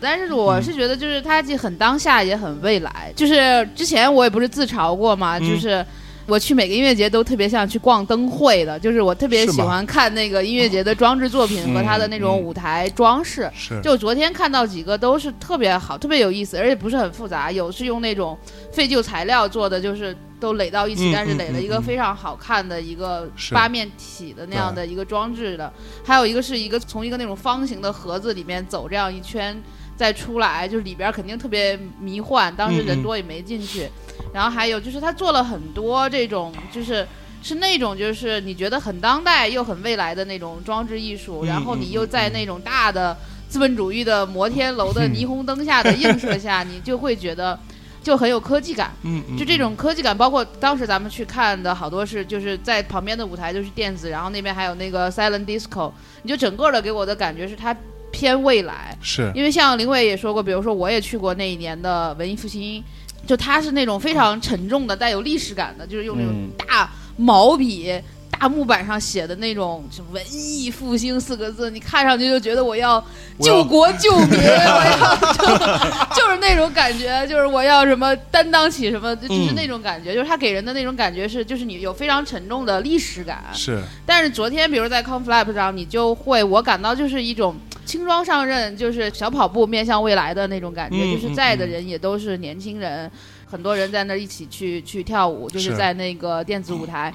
但是我是觉得，就是它既很当下，也很未来。就是之前我也不是自嘲过嘛，就是。我去每个音乐节都特别像去逛灯会的，就是我特别喜欢看那个音乐节的装置作品和它的那种舞台装饰。是就昨天看到几个都是特别好，特别有意思，而且不是很复杂。有是用那种废旧材料做的，就是都垒到一起，嗯但是垒了一个非常好看的一个八面体的那样的一个装置的。还有一个是一个从一个那种方形的盒子里面走这样一圈再出来，就是里边肯定特别迷幻，当时嗯人多也没进去。然后还有就是他做了很多这种就是。是那种就是你觉得很当代又很未来的那种装置艺术，嗯然后你又在那种大的资本主义的摩天楼的霓虹灯下的映射下，你就会觉得就很有科技感。嗯嗯就这种科技感，包括当时咱们去看的好多是就是在旁边的舞台就是电子，然后那边还有那个 silent disco，你就整个的给我的感觉是它偏未来。是因为像林伟也说过，比如说我也去过那一年的文艺复兴，就它是那种非常沉重的、带有历史感的，就是用那种嗯大毛笔。大木板上写的那种“文艺复兴”四个字，你看上去就觉得我要救国救民，我要就 就是那种感觉，就是我要什么担当起什么，就就是嗯那种感觉，就是他给人的那种感觉是，就是你有非常沉重的历史感。是但是昨天，比如在 Conflap 上，你就会我感到就是一种轻装上阵，就是小跑步面向未来的那种感觉，嗯就是在的人也都是年轻人，很多人在那儿一起去去跳舞，就是是在那个电子舞台。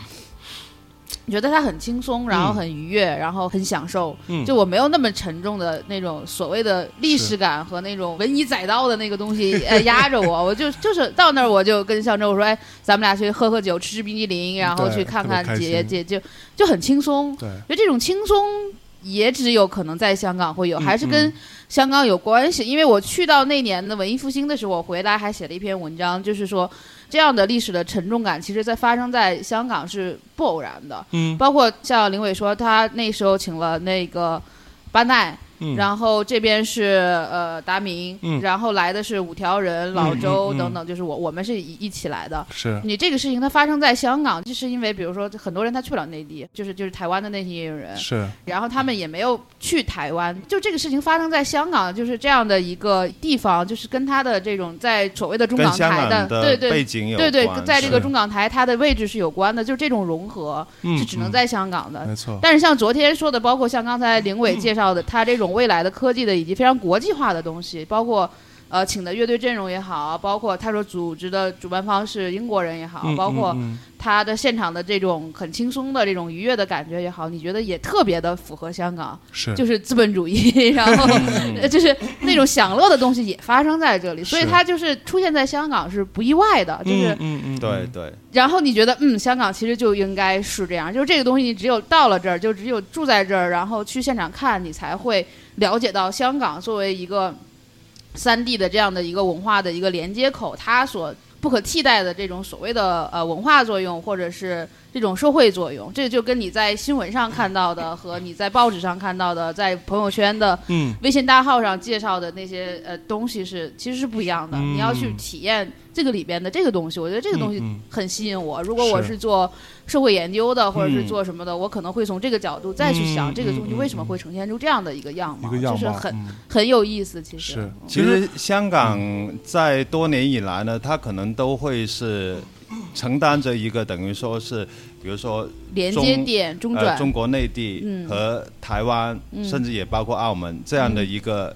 你觉得他很轻松，然后很愉悦，然后很享受。嗯就我没有那么沉重的那种所谓的历史感和那种文以载道的那个东西呃 压着我，我就就是到那儿我就跟向周我说，哎，咱们俩去喝喝酒，吃吃冰激凌，然后去看看姐姐，就就很轻松。对就这种轻松也只有可能在香港会有，嗯还是跟嗯香港有关系。因为我去到那年的文艺复兴的时候，我回来还写了一篇文章，就是说这样的历史的沉重感，其实在发生在香港是不偶然的。嗯包括像林伟说，他那时候请了那个巴奈。嗯。然后这边是呃达明，嗯。然后来的是五条人、老周等等，就是我我们是一一起来的。是。你这个事情它发生在香港，就是因为比如说很多人他去不了内地，就是就是台湾的那些人，是。然后他们也没有去台湾，就这个事情发生在香港，就是这样的一个地方，就是跟他的这种在所谓的中港台的对对背景有对对，在这个中港台它的位置是有关的，就是这种融合是只能在香港的。没错，但是像昨天说的，包括像刚才林伟介绍的，他这种未来的科技的以及非常国际化的东西，包括呃请的乐队阵容也好，包括他说组织的主办方是英国人也好，嗯包括嗯他的现场的这种很轻松的这种愉悦的感觉也好，你觉得也特别的符合香港，是。就是资本主义，然后 呃就是那种享乐的东西也发生在这里，所以是。它就是出现在香港是不意外的，就是。嗯嗯嗯对对，然后你觉得，嗯，香港其实就应该是这样，就是这个东西，你只有到了这儿，就只有住在这儿，然后去现场看，你才会了解到香港作为一个三地的这样的一个文化的一个连接口，它所不可替代的这种所谓的呃文化作用，或者是这种社会作用，这就跟你在新闻上看到的和你在报纸上看到的，在朋友圈的嗯微信大号上介绍的那些呃东西是其实是不一样的。嗯你要去体验这个里边的这个东西，我觉得这个东西很吸引我。如果我是。是做社会研究的，或者是嗯。做什么的，我可能会从这个角度再去想嗯这个东西嗯为什么会呈现出这样的一个样貌，样貌就是很嗯。很有意思。其实是。其实香港在多年以来呢，它可能都会是承担着一个等于说是，比如说连接点中呃转，中国内地嗯。和台湾，嗯。甚至也包括澳门这样的一个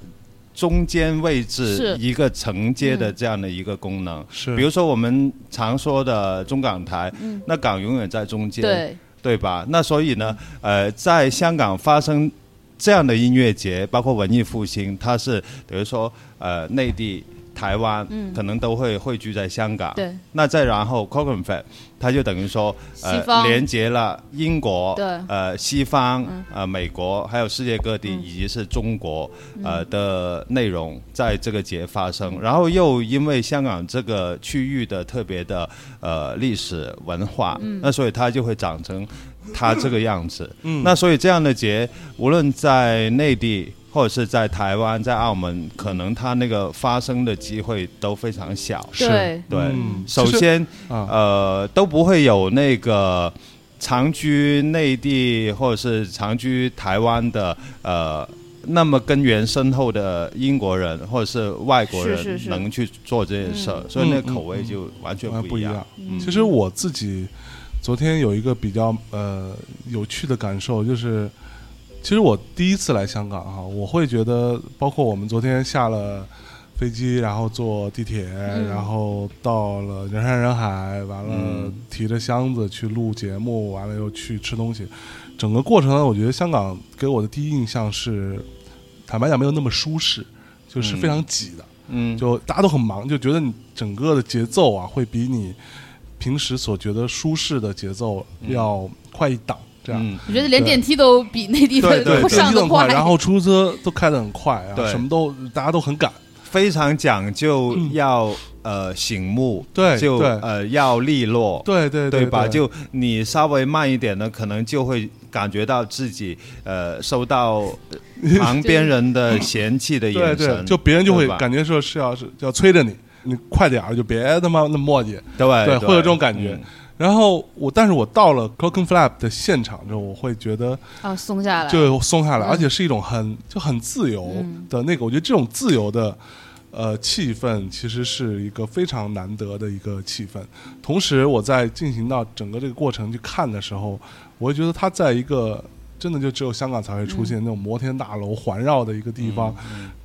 中间位置一个承接的嗯这样的一个功能。是。比如说我们常说的中港台，嗯。那港永远在中间，对。对吧？那所以呢，呃，在香港发生这样的音乐节，包括文艺复兴，它是等于说呃内地。台湾、嗯。可能都会汇聚在香港，对。那再然后 c o c o n f e 它就等于说呃连接了英国、对。呃西方、嗯。呃美国，还有世界各地、嗯。以及是中国呃的内容在这个节发生，然后又因为香港这个区域的特别的呃历史文化，嗯。那所以它就会长成它这个样子。嗯。那所以这样的节，无论在内地或者是在台湾、在澳门，可能它那个发生的机会都非常小。是。对。首先啊。呃都不会有那个长居内地或者是长居台湾的呃那么根源深厚的英国人或者是外国人能去做这件事儿，所以那个口味就完全不一样。嗯。其实我自己昨天有一个比较呃有趣的感受，就是其实我第一次来香港哈，我会觉得，包括我们昨天下了飞机，然后坐地铁，嗯然后到了人山人海，完了嗯提着箱子去录节目，完了又去吃东西，整个过程呢，我觉得香港给我的第一印象是，坦白讲没有那么舒适，就是嗯非常挤的。嗯，就大家都很忙，就觉得你整个的节奏啊，会比你平时所觉得舒适的节奏要快一档。这样，嗯。我觉得连电梯都比内地的对，上的快，然后出租车都开的很快啊，对。什么都大家都很赶。非常讲究要、呃醒目，就对。就呃要利落，对对对吧？就你稍微慢一点呢，可能就会感觉到自己呃受到呃旁边人的嫌弃的眼神，对，就别人就会感觉说是要是要催着你，你快点儿，就别他妈那么磨叽。对对会有这种感觉。嗯然后我，但是我到了 Clocken Flap 的现场之后，我会觉得啊松下来，就松下来，嗯而且是一种很就很自由的那个。我觉得这种自由的呃气氛，其实是一个非常难得的一个气氛。同时，我在进行到整个这个过程去看的时候，我会觉得他在一个真的就只有香港才会出现那种摩天大楼环绕的一个地方，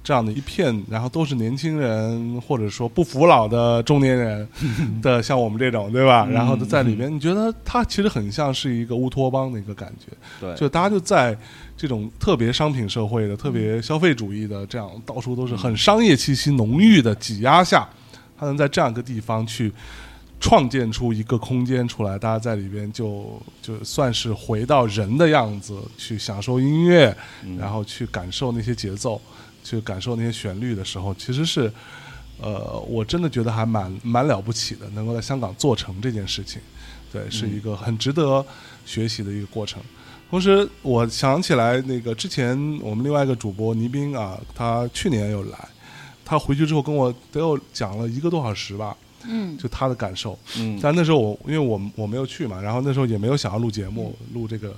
这样的一片，然后都是年轻人或者说不服老的中年人 的，像我们这种，对吧？然后都在里面，你觉得它其实很像是一个乌托邦的一个感觉。对，就大家就在这种特别商品社会的、特别消费主义的这样到处都是很商业气息浓郁的挤压下，他能在这样一个地方去创建出一个空间出来，大家在里边就就算是回到人的样子，去享受音乐，然后去感受那些节奏，去感受那些旋律的时候，其实是。呃，我真的觉得还蛮蛮了不起的，能够在香港做成这件事情，对，是一个很值得学习的一个过程。同时，我想起来那个之前我们另外一个主播倪斌啊，他去年有来，他回去之后跟我得有讲了一个多小时吧，嗯就他的感受。嗯但那时候我因为我我没有去嘛，然后那时候也没有想要录节目，录这个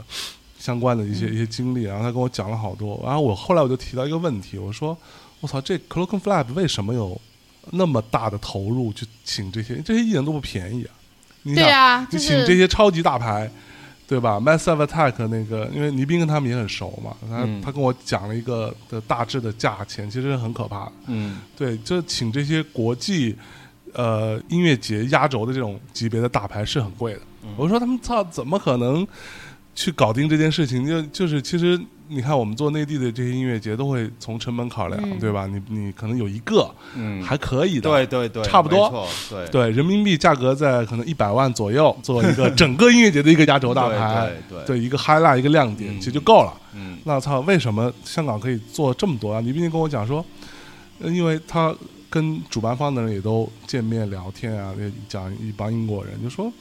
相关的一些一些经历，然后他跟我讲了好多。然后我后来我就提到一个问题，我说我操，这 Clocken Flap 为什么有那么大的投入去请这些这些艺人都不便宜啊？你想对啊，你请这些超级大牌，对吧？Massive Attack 那个，因为倪斌跟他们也很熟嘛，他、嗯他跟我讲了一个的大致的价钱，其实是很可怕的。嗯对，就请这些国际呃音乐节压轴的这种级别的大牌是很贵的。嗯我说他们操，怎么可能去搞定这件事情？就就是其实你看，我们做内地的这些音乐节都会从成本考量，嗯对吧？你你可能有一个嗯，还可以的，对对对，差不多，对对，人民币价格在可能一百万左右，做一个整个音乐节的一个压轴大牌，对对对一个 highlight 一个亮点，嗯其实就够了。嗯那操，为什么香港可以做这么多啊？你毕竟跟我讲说，呃因为他跟主办方的人也都见面聊天啊，也讲一帮英国人就说，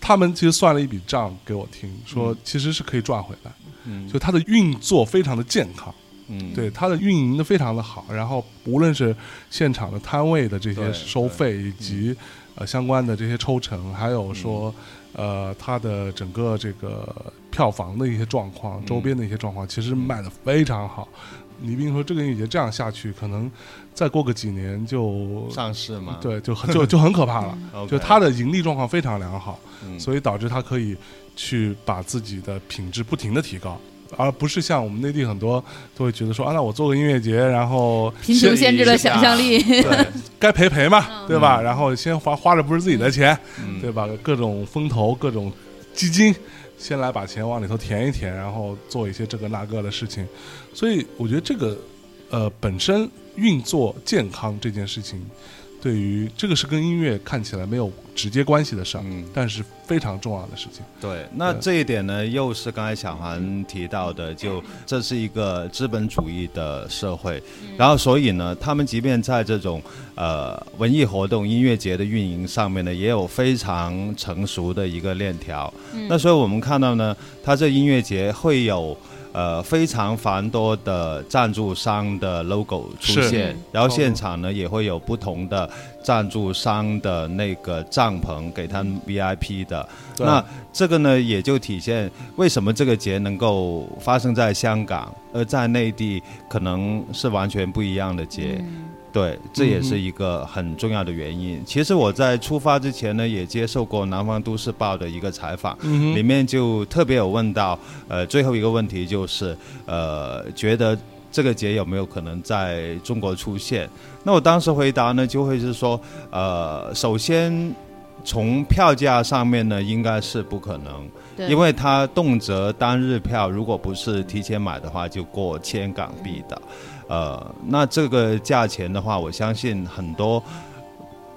他们其实算了一笔账给我听，说嗯其实是可以赚回来，嗯就它的运作非常的健康。嗯对它的运营的非常的好，然后无论是现场的摊位的这些收费，以及呃相关的这些抽成，还有说嗯呃它的整个这个票房的一些状况、嗯周边的一些状况，其实卖的非常好。李斌说，这个音乐节这样下去，可能再过个几年就上市嘛，对，就很就就很可怕了。就它的盈利状况非常良好，嗯所以导致它可以去把自己的品质不停的提高。而不是像我们内地很多都会觉得说啊，那我做个音乐节，然后贫穷限制了想象力。对，该赔赔嘛，对吧？然后先花花的不是自己的钱，嗯对吧？各种风投、各种基金，先来把钱往里头填一填，然后做一些这个那个的事情。所以我觉得这个呃本身运作健康这件事情，对于这个是跟音乐看起来没有直接关系的事儿，嗯但是非常重要的事情。对，那这一点呢，又是刚才小韩提到的，就这是一个资本主义的社会，然后所以呢，他们即便在这种呃文艺活动、音乐节的运营上面呢，也有非常成熟的一个链条。那所以我们看到呢，它这音乐节会有。呃非常繁多的赞助商的 logo 出现，然后现场呢也会有不同的赞助商的那个帐篷给他们 VIP 的。那这个呢也就体现为什么这个节能够发生在香港，而在内地可能是完全不一样的节。对，这也是一个很重要的原因。其实我在出发之前呢，也接受过南方都市报的一个采访，里面就特别有问到，呃，最后一个问题就是，呃，觉得这个节有没有可能在中国出现？那我当时回答呢，就会是说，呃，首先从票价上面呢，应该是不可能，因为它动辄单日票，如果不是提前买的话，就过千港币的。呃，那这个价钱的话，我相信很多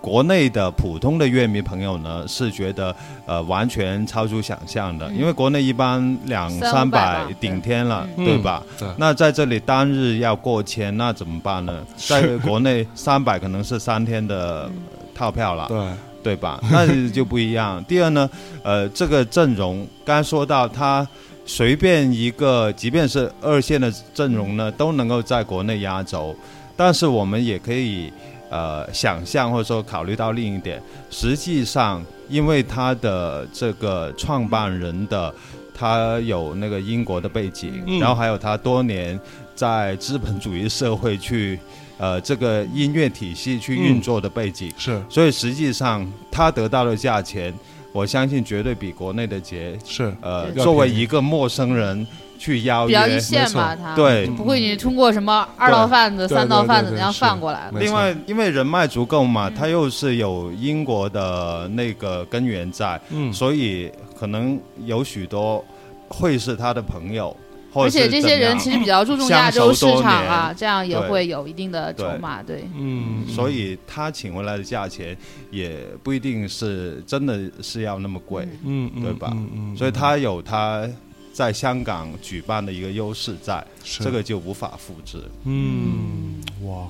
国内的普通的乐迷朋友呢是觉得呃完全超出想象的，因为国内一般两三百顶天了，对吧？那在这里单日要过千，那怎么办呢？在国内三百可能是三天的套票了，对对吧？那就不一样。第二呢，呃，这个阵容刚才说到他。随便一个，即便是二线的阵容呢，都能够在国内压轴。但是我们也可以呃想象，或者说考虑到另一点，实际上因为他的这个创办人的他有那个英国的背景，然后还有他多年在资本主义社会去呃这个音乐体系去运作的背景，是，所以实际上他得到的价钱。我相信绝对比国内的节是。呃，作为一个陌生人去邀约，比较一线吧，他。对，不会你通过什么二道贩子、三道贩子那样贩过来。另外，因为人脉足够嘛，他又是有英国的那个根源在，嗯，所以可能有许多会是他的朋友。而且这些人其实比较注重亚洲市场啊，这样也会有一定的筹码，对。嗯，所以他请回来的价钱也不一定是真的是要那么贵，嗯，对吧？嗯所以他有他在香港举办的一个优势在，这个就无法复制。嗯，哇。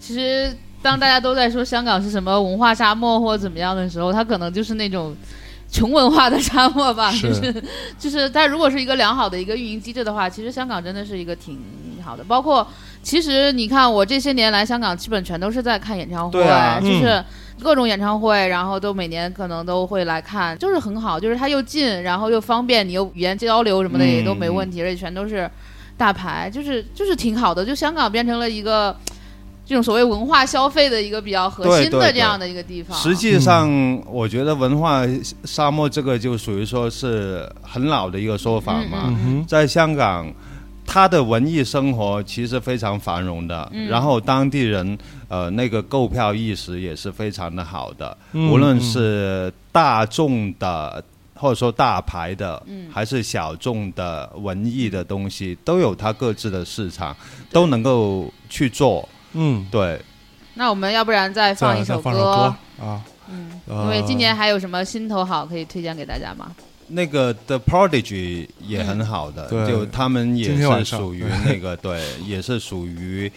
其实当大家都在说香港是什么文化沙漠或怎么样的时候，他可能就是那种。穷文化的沙漠吧，就是就是，但如果是一个良好的一个运营机制的话，其实香港真的是一个挺好的。包括其实你看，我这些年来香港基本全都是在看演唱会，就是各种演唱会，然后都每年可能都会来看，就是很好，就是它又近，然后又方便，你又语言交流什么的也都没问题，而且全都是大牌，就是就是挺好的。就香港变成了一个。这种所谓文化消费的一个比较核心的这样的一个地方，实际上我觉得文化沙漠这个就属于说是很老的一个说法嘛。在香港，它的文艺生活其实非常繁荣的，然后当地人呃那个购票意识也是非常的好的，无论是大众的或者说大牌的，还是小众的文艺的东西，都有它各自的市场，都能够去做。嗯，对。那我们要不然再放一首歌啊？嗯，因为今年还有什么心头好可以推荐给大家吗？那个 The Prodigy 也很好的，就他们也是属于那个对，也是属于。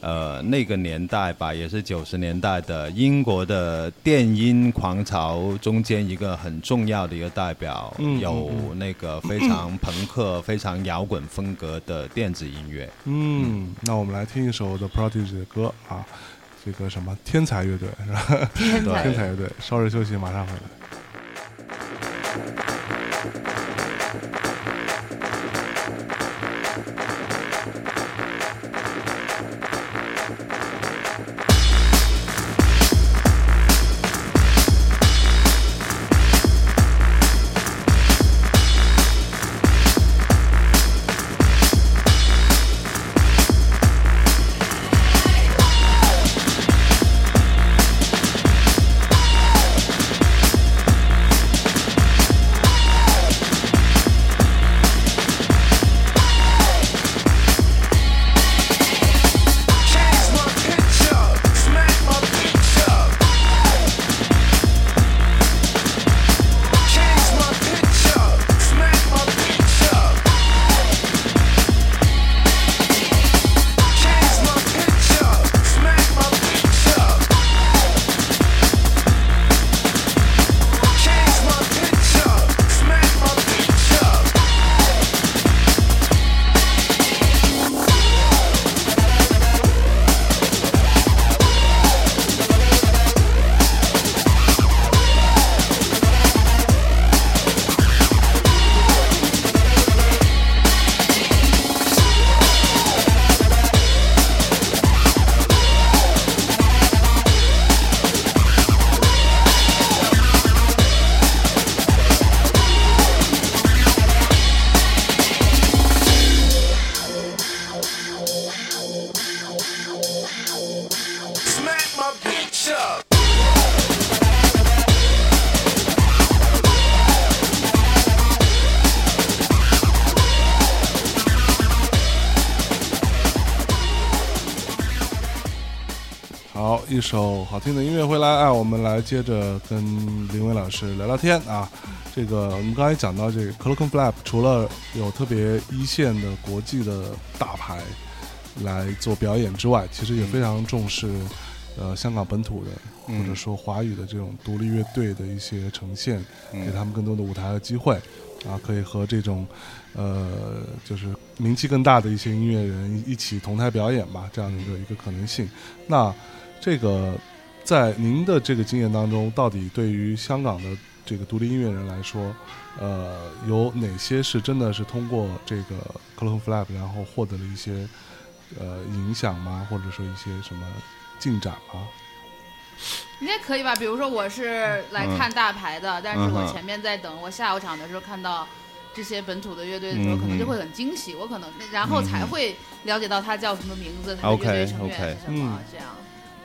呃，那个年代吧，也是九十年代的英国的电音狂潮中间一个很重要的一个代表，有那个非常朋克、非常摇滚风格的电子音乐。嗯，那我们来听一首 The Prodigy 的歌啊，这个什么天才乐队是吧？天才乐队，稍事休息，马上回来。好听的音乐回来啊，我们来接着跟林伟老师聊聊天啊。这个我们刚才讲到这个 Clocken Flap，除了有特别一线的国际的大牌来做表演之外，其实也非常重视呃香港本土的或者说华语的这种独立乐队的一些呈现，给他们更多的舞台和机会啊，可以和这种呃就是名气更大的一些音乐人一起同台表演吧，这样的一个一个可能性。那这个在您的这个经验当中，到底对于香港的这个独立音乐人来说，呃，有哪些是真的是通过这个 Clock Flap 然后获得了一些呃影响吗？或者说一些什么进展吗？应该可以吧？比如说我是来看大牌的，但是我前面在等我下午场的时候看到这些本土的乐队的时候，可能就会很惊喜。我可能然后才会了解到他叫什么名字，他的乐队成员是什么这样。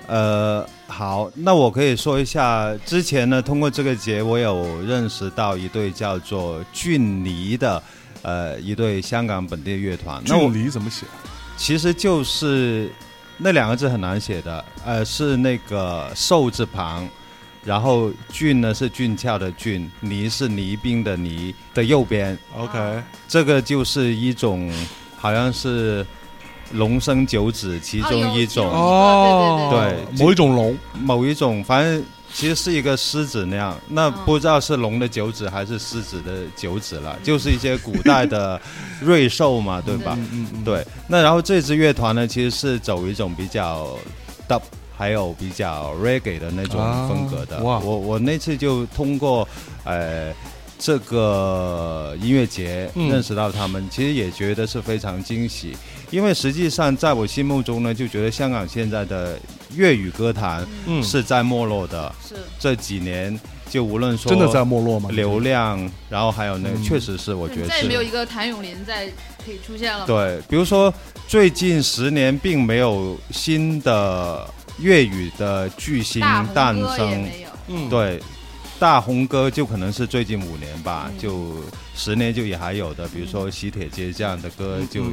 呃，好，那我可以说一下，之前呢，通过这个节，我有认识到一对叫做俊尼的，呃，一对香港本地乐团。俊尼怎么写？其实就是那两个字很难写的，呃，是那个寿字旁，然后俊呢是俊俏的俊，尼是泥冰的泥的右边。OK，这个就是一种，好像是。龙生九子，其中一种哦，对，某一种龙，某一种，反正其实是一个狮子那样。那不知道是龙的九子还是狮子的九子了，就是一些古代的 瑞兽嘛，对吧？嗯嗯。对，那然后这支乐团呢，其实是走一种比较 dub，还有比较 reggae 的那种风格的。哇！我我那次就通过呃这个音乐节认识到他们，其实也觉得是非常惊喜。因为实际上，在我心目中呢，就觉得香港现在的粤语歌坛是在没落的。是这几年，就无论说真的在没落吗？流量，然后还有那个，确实是我觉得再也没有一个谭咏麟在可以出现了。对，比如说最近十年并没有新的粤语的巨星诞生。嗯，对，大红歌就可能是最近五年吧，就十年就也还有的，比如说《喜帖街》这样的歌就。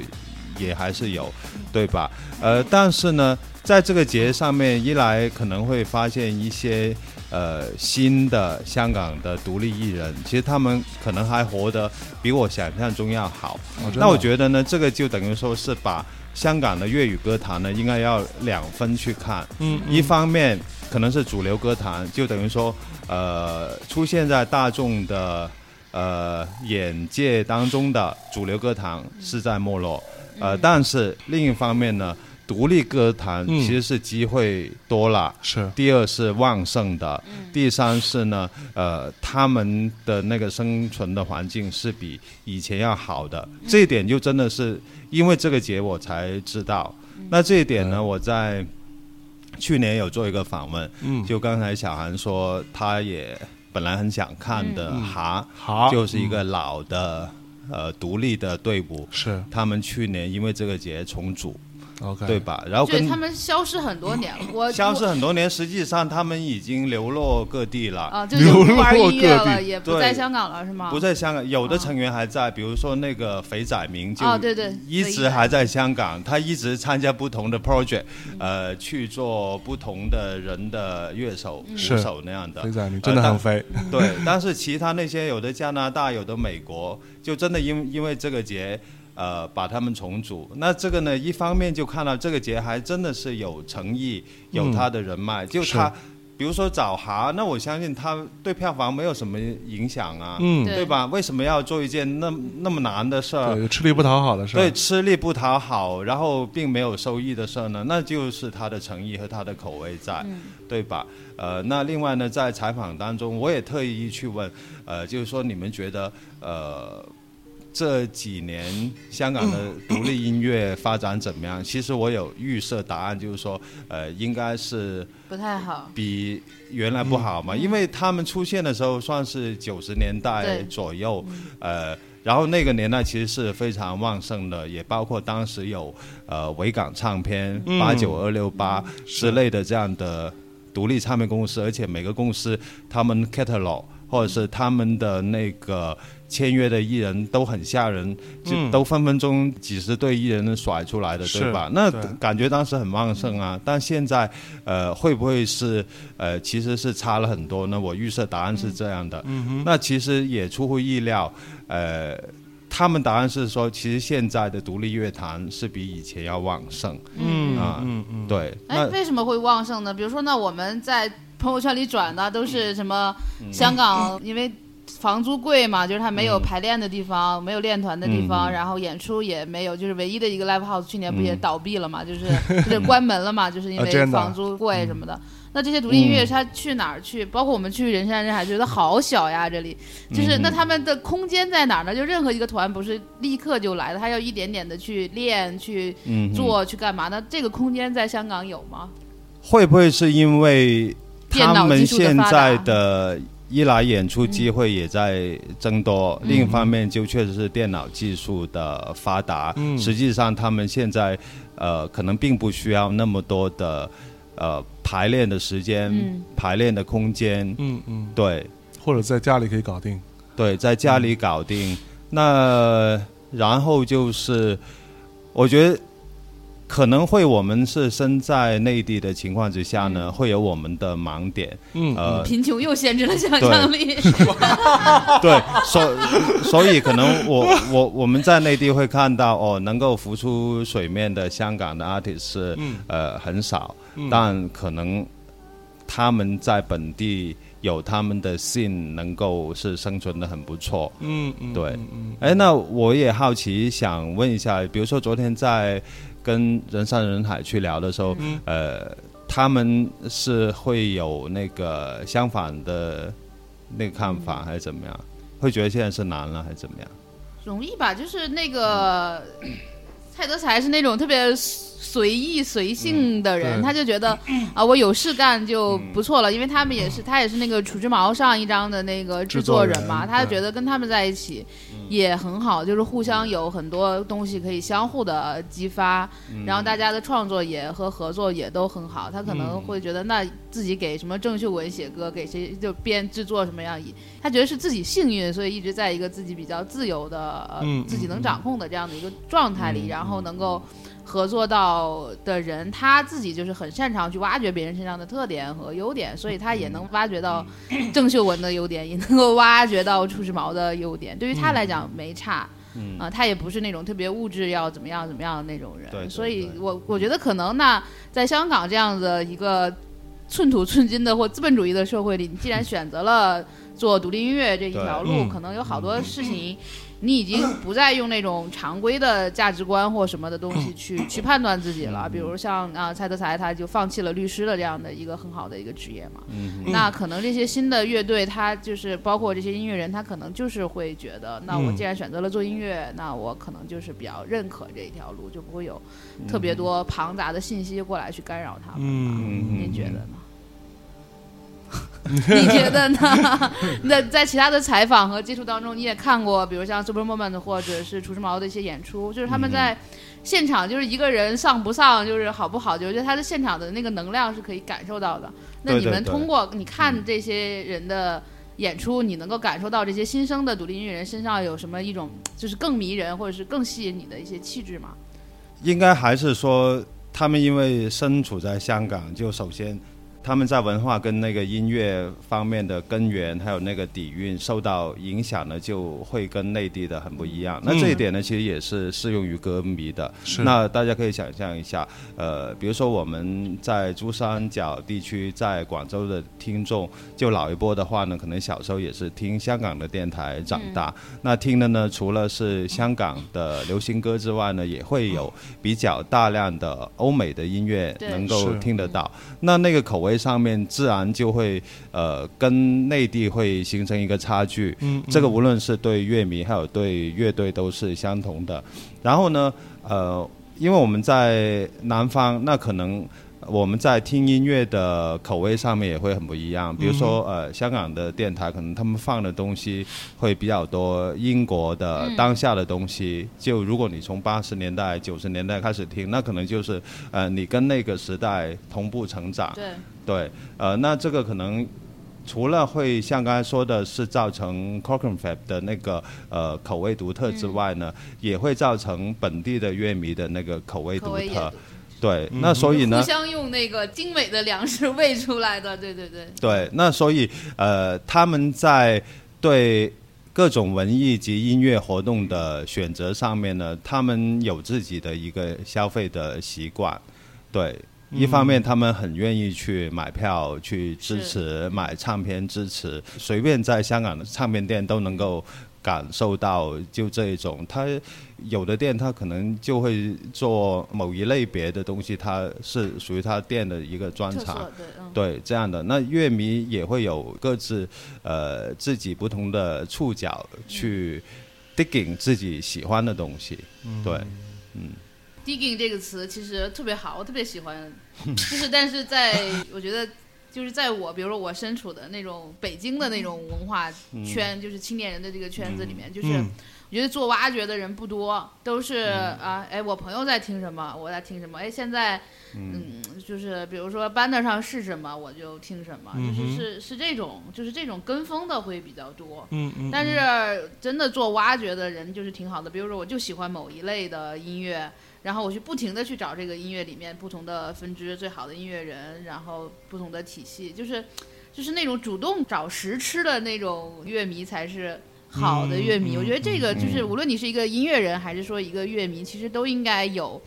也还是有，对吧？呃，但是呢，在这个节上面，一来可能会发现一些呃新的香港的独立艺人，其实他们可能还活得比我想象中要好。那我觉得呢，这个就等于说是把香港的粤语歌坛呢，应该要两分去看。嗯，一方面可能是主流歌坛，就等于说呃出现在大众的呃眼界当中的主流歌坛是在没落。呃，但是另一方面呢，独立歌坛其实是机会多了，是。第二是旺盛的，第三是呢，呃，他们的那个生存的环境是比以前要好的，这一点就真的是因为这个节我才知道。那这一点呢，我在去年有做一个访问，嗯。就刚才小韩说，他也本来很想看的，哈，好，就是一个老的。呃，独立的队伍是。他们去年因为这个节重组，OK，对吧？然后跟他们消失很多年，我消失很多年，实际上他们已经流落各地了。啊，就流落各地。了，也不在香港了，是吗？不在香港，有的成员还在，比如说那个肥仔明就对对，一直还在香港，他一直参加不同的 project，呃，去做不同的人的乐手、鼓手那样的。肥仔明真的很肥，对，但是其他那些有的加拿大，有的美国。就真的因因为这个节，呃，把他们重组。那这个呢，一方面就看到这个节还真的是有诚意，有他的人脉。就他，比如说找哈，那我相信他对票房没有什么影响啊，嗯，对吧？为什么要做一件那那么难的事儿？对，吃力不讨好的事儿。对，吃力不讨好，然后并没有收益的事儿呢？那就是他的诚意和他的口味在，对吧？呃，那另外呢，在采访当中，我也特意去问，呃，就是说你们觉得，呃，这几年香港的独立音乐发展怎么样？其实我有预设答案，就是说，呃，应该是不太好，比原来不好嘛，因为他们出现的时候算是九十年代左右，呃，然后那个年代其实是非常旺盛的，也包括当时有呃维港唱片、八九二六八之类的这样的。独立唱片公司，而且每个公司他们 catalog 或者是他们的那个签约的艺人都很吓人，就都分分钟几十对艺人甩出来的，对吧？那感觉当时很旺盛啊。但现在，呃，会不会是呃，其实是差了很多呢？我预设答案是这样的。那其实也出乎意料，呃，他们答案是说，其实现在的独立乐坛是比以前要旺盛。嗯啊，嗯嗯，对。哎，为什么会旺盛呢？比如说，那我们在朋友圈里转的都是什么？香港因为。房租贵嘛，就是他没有排练的地方，没有练团的地方，然后演出也没有，就是唯一的一个 live house，去年不也倒闭了嘛，就是 就是关门了嘛，就是因为房租贵什么的。那这些独立音乐他去哪儿去？包括我们去人山人海，觉得好小呀，这里就是那他们的空间在哪儿呢？就任何一个团不是立刻就来的，他要一点点的去练、去做、去干嘛？那这个空间在香港有吗？会不会是因为他们现在的？一来演出机会也在增多，另一方面就确实是电脑技术的发达。实际上他们现在，呃，可能并不需要那么多的，呃，排练的时间、排练的空间。嗯嗯，对，或者在家里可以搞定。对，在家里搞定。那然后就是，我觉得。可能会我们是身在内地的情况之下呢，会有我们的盲点。嗯，呃，贫穷又限制了想象力。对，所所以可能我我我们在内地会看到哦，能够浮出水面的香港的 artist 是呃很少，但可能他们在本地有他们的信，能够是生存的很不错。嗯嗯，对。哎，那我也好奇想问一下，比如说昨天在。跟人山人海去聊的时候，呃，他们是会有那个相反的那个看法，还是怎么样？会觉得现在是难了，还是怎么样？容易吧，就是那个蔡德才是那种特别。随意随性的人，他就觉得啊，我有事干就不错了，因为他们也是，他也是那个《楚之毛》上一张的那个制作人嘛，他就觉得跟他们在一起也很好，就是互相有很多东西可以相互的激发，然后大家的创作也和合作也都很好。他可能会觉得，那自己给什么郑秀文写歌，给谁就编制作什么样，他觉得是自己幸运，所以一直在一个自己比较自由的、呃，自己能掌控的这样的一个状态里，然后能够。合作到的人，他自己就是很擅长去挖掘别人身上的特点和优点，所以他也能挖掘到 郑秀文的优点，也能够挖掘到出时毛的优点。对于他来讲没差，啊，他也不是那种特别物质要怎么样怎么样的那种人。所以我我觉得可能那在香港这样的一个寸土寸金的或资本主义的社会里，你既然选择了做独立音乐这一条路，可能有好多事情。你已经不再用那种常规的价值观或什么的东西去去判断自己了，比如像啊蔡德才，他就放弃了律师的这样的一个很好的一个职业嘛。那可能这些新的乐队，他就是包括这些音乐人，他可能就是会觉得，那我既然选择了做音乐，那我可能就是比较认可这一条路，就不会有特别多庞杂的信息过来去干扰他们。您觉得呢？你觉得呢？那在其他的采访和接触当中，你也看过，比如像 Super Moment 或者是厨师毛的一些演出，就是他们在现场，就是一个人上不上，就是好不好，就觉得他的现场的那个能量是可以感受到的。那你们通过你看这些人的演出，你能够感受到这些新生的独立音乐人身上有什么一种就是更迷人或者是更吸引你的一些气质吗？应该还是说，他们因为身处在香港，就首先。他们在文化跟那个音乐方面的根源，还有那个底蕴受到影响呢，就会跟内地的很不一样。那这一点呢，其实也是适用于歌迷的。那大家可以想象一下，呃，比如说我们在珠三角地区，在广州的听众，就老一波的话呢，可能小时候也是听香港的电台长大。那听的呢，除了是香港的流行歌之外呢，也会有比较大量的欧美的音乐能够听得到。那那个口味。上面自然就会呃跟内地会形成一个差距，嗯，这个无论是对乐迷还有对乐队都是相同的。然后呢，呃，因为我们在南方，那可能。我们在听音乐的口味上面也会很不一样，比如说呃，香港的电台可能他们放的东西会比较多英国的当下的东西。就如果你从八十年代、九十年代开始听，那可能就是呃，你跟那个时代同步成长。对。对。呃，那这个可能。除了会像刚才说的是造成 Clockenflap 的那个呃口味独特之外呢，也会造成本地的乐迷的那个口味独特。对，那所以呢，互相用那个精美的粮食喂出来的，对对对。对，那所以呃，他们在对各种文艺及音乐活动的选择上面呢，他们有自己的一个消费的习惯。对，一方面他们很愿意去买票去支持买唱片支持，随便在香港的唱片店都能够。感受到就这一种，他有的店他可能就会做某一类别的东西，它是属于他店的一个专长，对这样的。那乐迷也会有各自呃自己不同的触角去 digging 自己喜欢的东西，对，嗯，digging 这个词其实特别好，我特别喜欢，就是但是在我觉得。就是在我，比如说我身处的那种北京的那种文化圈，就是青年人的这个圈子里面，就是我觉得做挖掘的人不多，都是啊，哎，我朋友在听什么，我在听什么，哎，现在，嗯，就是比如说班得上是什么，我就听什么，就是是是这种，就是这种跟风的会比较多。嗯嗯。但是真的做挖掘的人就是挺好的，比如说我就喜欢某一类的音乐。然后我去不停的去找这个音乐里面不同的分支最好的音乐人，然后不同的体系，就是，就是那种主动找食吃的那种乐迷才是好的乐迷。我觉得这个就是无论你是一个音乐人还是说一个乐迷，其实都应该有。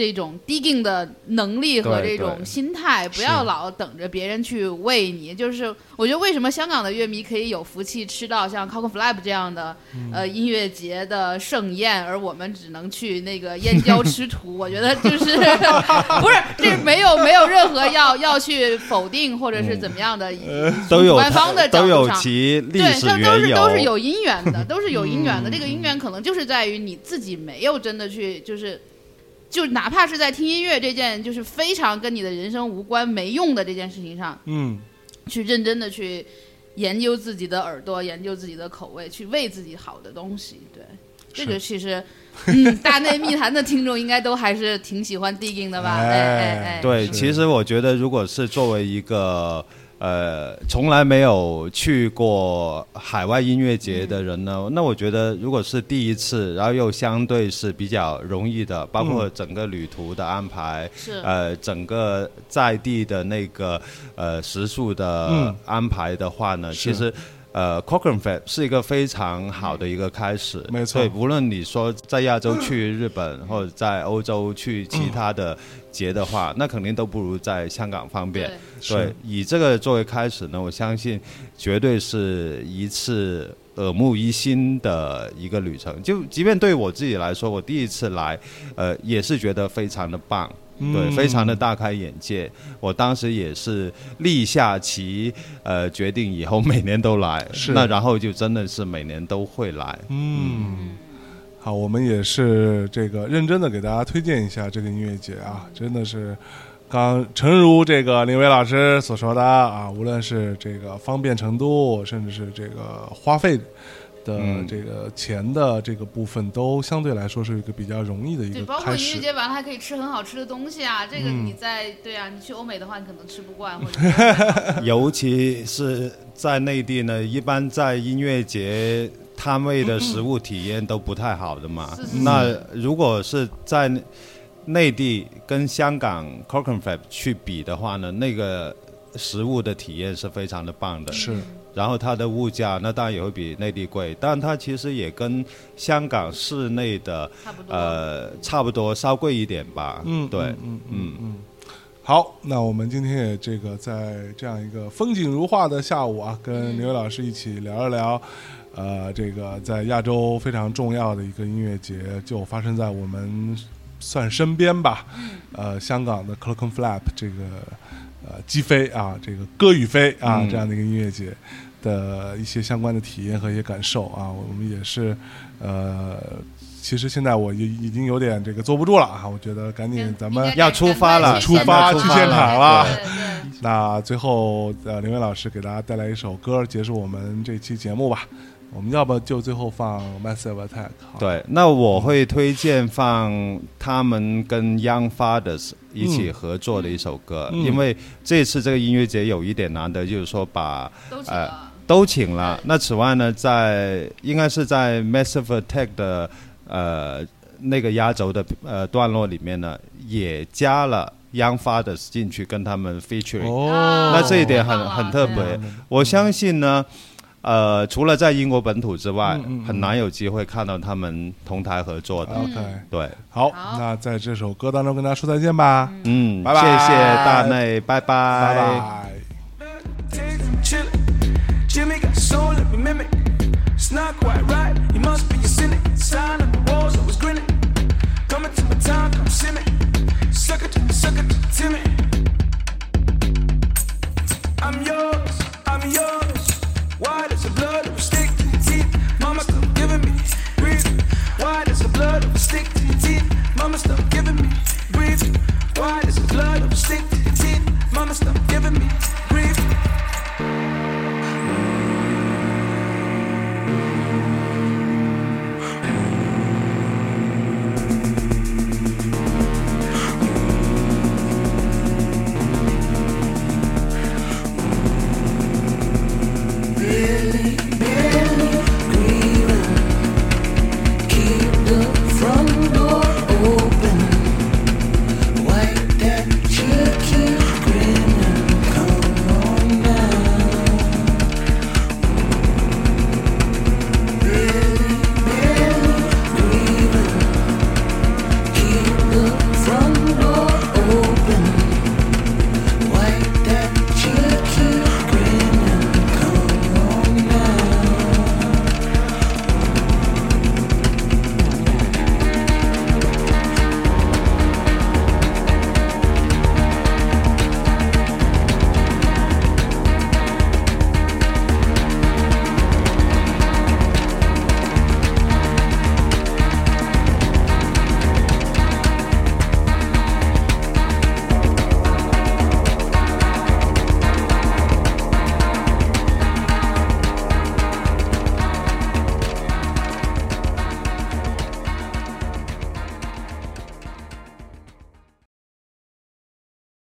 这种 digging 的能力和这种心态，不要老等着别人去喂你。就是我觉得为什么香港的乐迷可以有福气吃到像 c o c o Flap 这样的呃音乐节的盛宴，而我们只能去那个燕郊 吃土？我觉得就是 不是这没有没有任何要要去否定或者是怎么样的，都有官方的都有其历史对，都是都是有因缘的，都是有因缘的。这个因缘可能就是在于你自己没有真的去就是。就哪怕是在听音乐这件就是非常跟你的人生无关、没用的这件事情上，嗯，去认真的去研究自己的耳朵，研究自己的口味，去喂自己好的东西。对，这个其实，嗯，大内密谈的听众应该都还是挺喜欢 digging 的吧？哎哎哎，对，其实我觉得，如果是作为一个。呃，从来没有去过海外音乐节的人呢，那我觉得如果是第一次，然后又相对是比较容易的，包括整个旅途的安排，是。呃整个在地的那个呃食宿的安排的话呢，其实呃 c o c h r a n Fest 是一个非常好的一个开始，没错。无论你说在亚洲去日本，或者在欧洲去其他的。节的话，那肯定都不如在香港方便。对，以这个作为开始呢，我相信绝对是一次耳目一新的一个旅程。就即便对我自己来说，我第一次来，呃，也是觉得非常的棒，对，非常的大开眼界。我当时也是立下其呃决定，以后每年都来。是，那然后就真的是每年都会来。嗯。好，我们也是这个认真的给大家推荐一下这个音乐节啊，真的是，刚诚如这个林伟老师所说的啊，无论是这个方便程度，甚至是这个花费的这个钱的这个部分，都相对来说是一个比较容易的一个包括音乐节完了还可以吃很好吃的东西啊，这个你在对啊，你去欧美的话你可能吃不惯，或者 尤其是在内地呢，一般在音乐节。摊位的食物体验都不太好的嘛。那如果是在内地跟香港 c o c k e n f a b 去比的话呢，那个食物的体验是非常的棒的。是。然后它的物价那当然也会比内地贵，但它其实也跟香港市内的呃差不多，稍贵一点吧。嗯，对，嗯嗯嗯。好，那我们今天也这个在这样一个风景如画的下午啊，跟刘老师一起聊一聊。呃，这个在亚洲非常重要的一个音乐节，就发生在我们算身边吧。呃，香港的 Clockenflap 这个呃击飞啊，这个歌与飞啊这样的一个音乐节的一些相关的体验和一些感受啊，我们也是呃。其实现在我已已经有点这个坐不住了啊！我觉得赶紧咱们要出发了，出发去现场了。那最后呃，林伟老师给大家带来一首歌，结束我们这期节目吧。我们要不就最后放 Massive Attack？对，那我会推荐放他们跟 Young Fathers 一起合作的一首歌，因为这次这个音乐节有一点难得，就是说把呃都请了。那此外呢，在应该是在 Massive Attack 的呃那个压轴的呃段落里面呢，也加了 Young Fathers 进去跟他们 featuring，哦，那这一点很很特别。我相信呢。呃，除了在英国本土之外，很难有机会看到他们同台合作的。OK，对，好，那在这首歌当中跟大家说再见吧。嗯，拜拜，谢谢大内，拜拜拜。